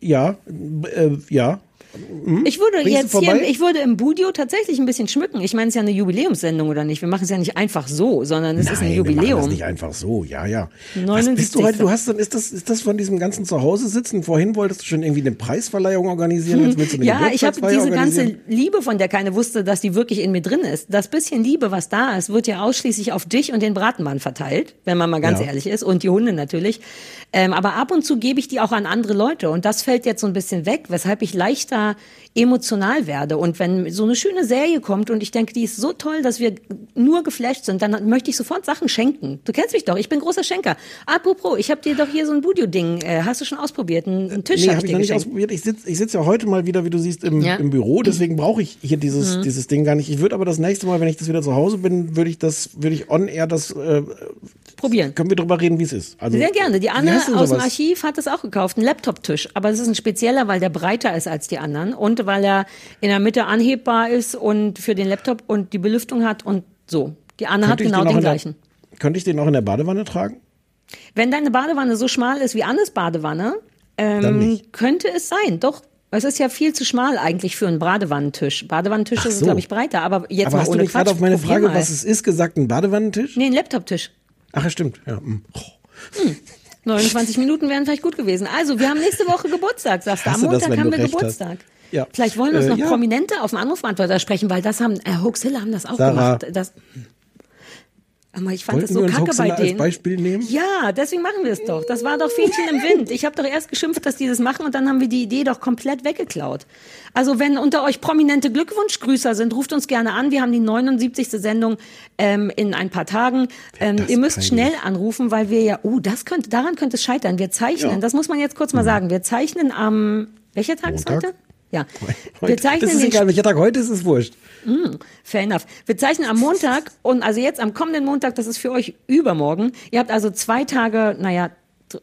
Ja, äh, ja. Hm? Ich würde Bringst jetzt hier, ich würde im Budio tatsächlich ein bisschen schmücken. Ich meine, es ist ja eine Jubiläumssendung oder nicht? Wir machen es ja nicht einfach so, sondern es Nein, ist ein Jubiläum. Wir machen es nicht einfach so, ja, ja. 79. Was bist du heute? Du hast dann, ist das, ist das von diesem ganzen Zuhause sitzen? Vorhin wolltest du schon irgendwie eine Preisverleihung organisieren, jetzt willst du eine Ja, ich habe diese ganze Liebe, von der keiner wusste, dass die wirklich in mir drin ist. Das bisschen Liebe, was da ist, wird ja ausschließlich auf dich und den Bratenmann verteilt, wenn man mal ganz ja. ehrlich ist, und die Hunde natürlich. Ähm, aber ab und zu gebe ich die auch an andere Leute und das fällt jetzt so ein bisschen weg, weshalb ich leichter emotional werde. Und wenn so eine schöne Serie kommt und ich denke, die ist so toll, dass wir nur geflasht sind, dann möchte ich sofort Sachen schenken. Du kennst mich doch, ich bin großer Schenker. Apropos, ich habe dir doch hier so ein Budio-Ding, äh, hast du schon ausprobiert? Ein, Tisch nee, habe hab ich, dir nicht ausprobiert. Ich sitze ich sitz ja heute mal wieder, wie du siehst, im, ja. im Büro, deswegen brauche ich hier dieses, mhm. dieses Ding gar nicht. Ich würde aber das nächste Mal, wenn ich das wieder zu Hause bin, würde ich das, würde ich on air das äh, probieren. Können wir drüber reden, wie es ist? Also, Sehr gerne. Die Anne aus dem Archiv hat es auch gekauft, einen Laptop-Tisch. Aber es ist ein spezieller, weil der breiter ist als die anderen und weil er in der Mitte anhebbar ist und für den Laptop und die Belüftung hat und so. Die Anne hat genau den, den gleichen. Der, könnte ich den auch in der Badewanne tragen? Wenn deine Badewanne so schmal ist wie Annes Badewanne, ähm, könnte es sein. Doch, es ist ja viel zu schmal eigentlich für einen Badewannentisch. Badewannentische so. sind, glaube ich, breiter, aber jetzt aber mal hast ohne du nicht gerade auf meine Frage, mal. was es ist, gesagt, ein Badewannentisch? Nee, ein Laptoptisch. Ach, stimmt. Ja. Hm. Oh. Hm. 29 Minuten wären vielleicht gut gewesen. Also, wir haben nächste Woche Geburtstag, sagst du. Am Montag das, haben wir Geburtstag. Hast. Ja. Vielleicht wollen uns äh, noch ja. Prominente auf dem Anrufbeantworter sprechen, weil das haben, Herr Hoaxilla haben das auch Sarah. gemacht. Das, Aber ich fand Wollten das so kacke bei als denen. Beispiel nehmen? Ja, deswegen machen wir es doch. Das war doch Fähnchen im Wind. Ich habe doch erst geschimpft, dass die das machen und dann haben wir die Idee doch komplett weggeklaut. Also wenn unter euch prominente Glückwunschgrüßer sind, ruft uns gerne an. Wir haben die 79. Sendung ähm, in ein paar Tagen. Ähm, ihr müsst peinlich. schnell anrufen, weil wir ja, oh, das könnte, daran könnte es scheitern. Wir zeichnen, Ja. das muss man jetzt kurz mal sagen. Wir zeichnen am, welcher Tag ist Montag? heute? Ja. Wir zeichnen das ist egal, welcher Tag heute ist, ist wurscht. Mm, fair enough. Wir zeichnen am Montag und also jetzt am kommenden Montag, das ist für euch übermorgen. Ihr habt also zwei Tage, naja,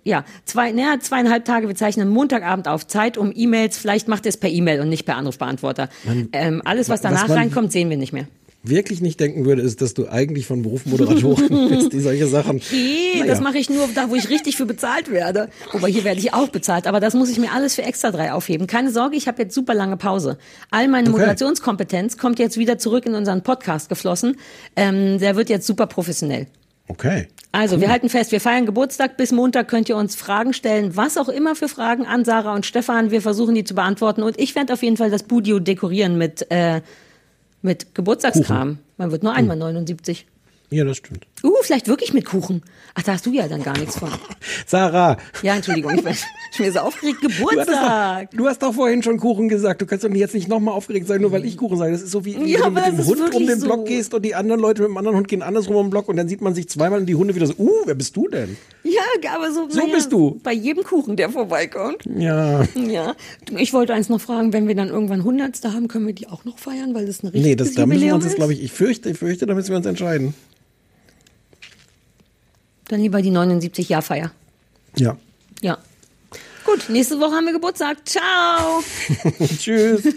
ja, zwei, naja, zweieinhalb Tage. Wir zeichnen Montagabend auf Zeit um E-Mails. Vielleicht macht ihr es per E-Mail und nicht per Anrufbeantworter. ähm, alles, was was danach man- reinkommt, sehen wir nicht mehr. Wirklich nicht denken würde, ist, dass du eigentlich von Beruf Moderatorin bist, die solche Sachen. Okay, Naja. das mache ich nur da, wo ich richtig für bezahlt werde. Wobei hier werde ich auch bezahlt, aber das muss ich mir alles für extra drei aufheben. Keine Sorge, ich habe jetzt super lange Pause. All meine Okay. Moderationskompetenz kommt jetzt wieder zurück in unseren Podcast geflossen. Ähm, der wird jetzt super professionell. Okay. Also, wir halten fest, wir feiern Geburtstag. Bis Montag könnt ihr uns Fragen stellen, was auch immer für Fragen an Sarah und Stefan. Wir versuchen die zu beantworten. Und ich werde auf jeden Fall das Budio dekorieren mit, äh, mit Geburtstagskram. Man wird nur einmal 79. Ja, das stimmt. Uh, vielleicht wirklich mit Kuchen. Ach, da hast du ja dann gar nichts von. Sarah, Ja, Entschuldigung, ich bin schon wieder so aufgeregt. du, Geburtstag. doch, du hast doch vorhin schon Kuchen gesagt. Du kannst doch jetzt nicht nochmal aufgeregt sein, nur weil ich Kuchen sage. Das ist so wie, Ja, wenn du mit dem Hund um den so. Block gehst und die anderen Leute mit dem anderen Hund gehen andersrum um den Block und dann sieht man sich zweimal und die Hunde wieder so, uh, wer bist du denn? Ja, aber so, So bist du. Bei jedem Kuchen, der vorbeikommt. Ja. Ja. Du, Ich wollte eins noch fragen, wenn wir dann irgendwann Hundertste haben, können wir die auch noch feiern, weil das ein richtiges Nee, das, da müssen wir uns jetzt, glaube ich, ich fürchte, ich fürchte, da müssen wir uns entscheiden. Dann lieber die 79-Jahr-Feier. Ja. Ja. Gut, nächste Woche haben wir Geburtstag. Ciao. Tschüss.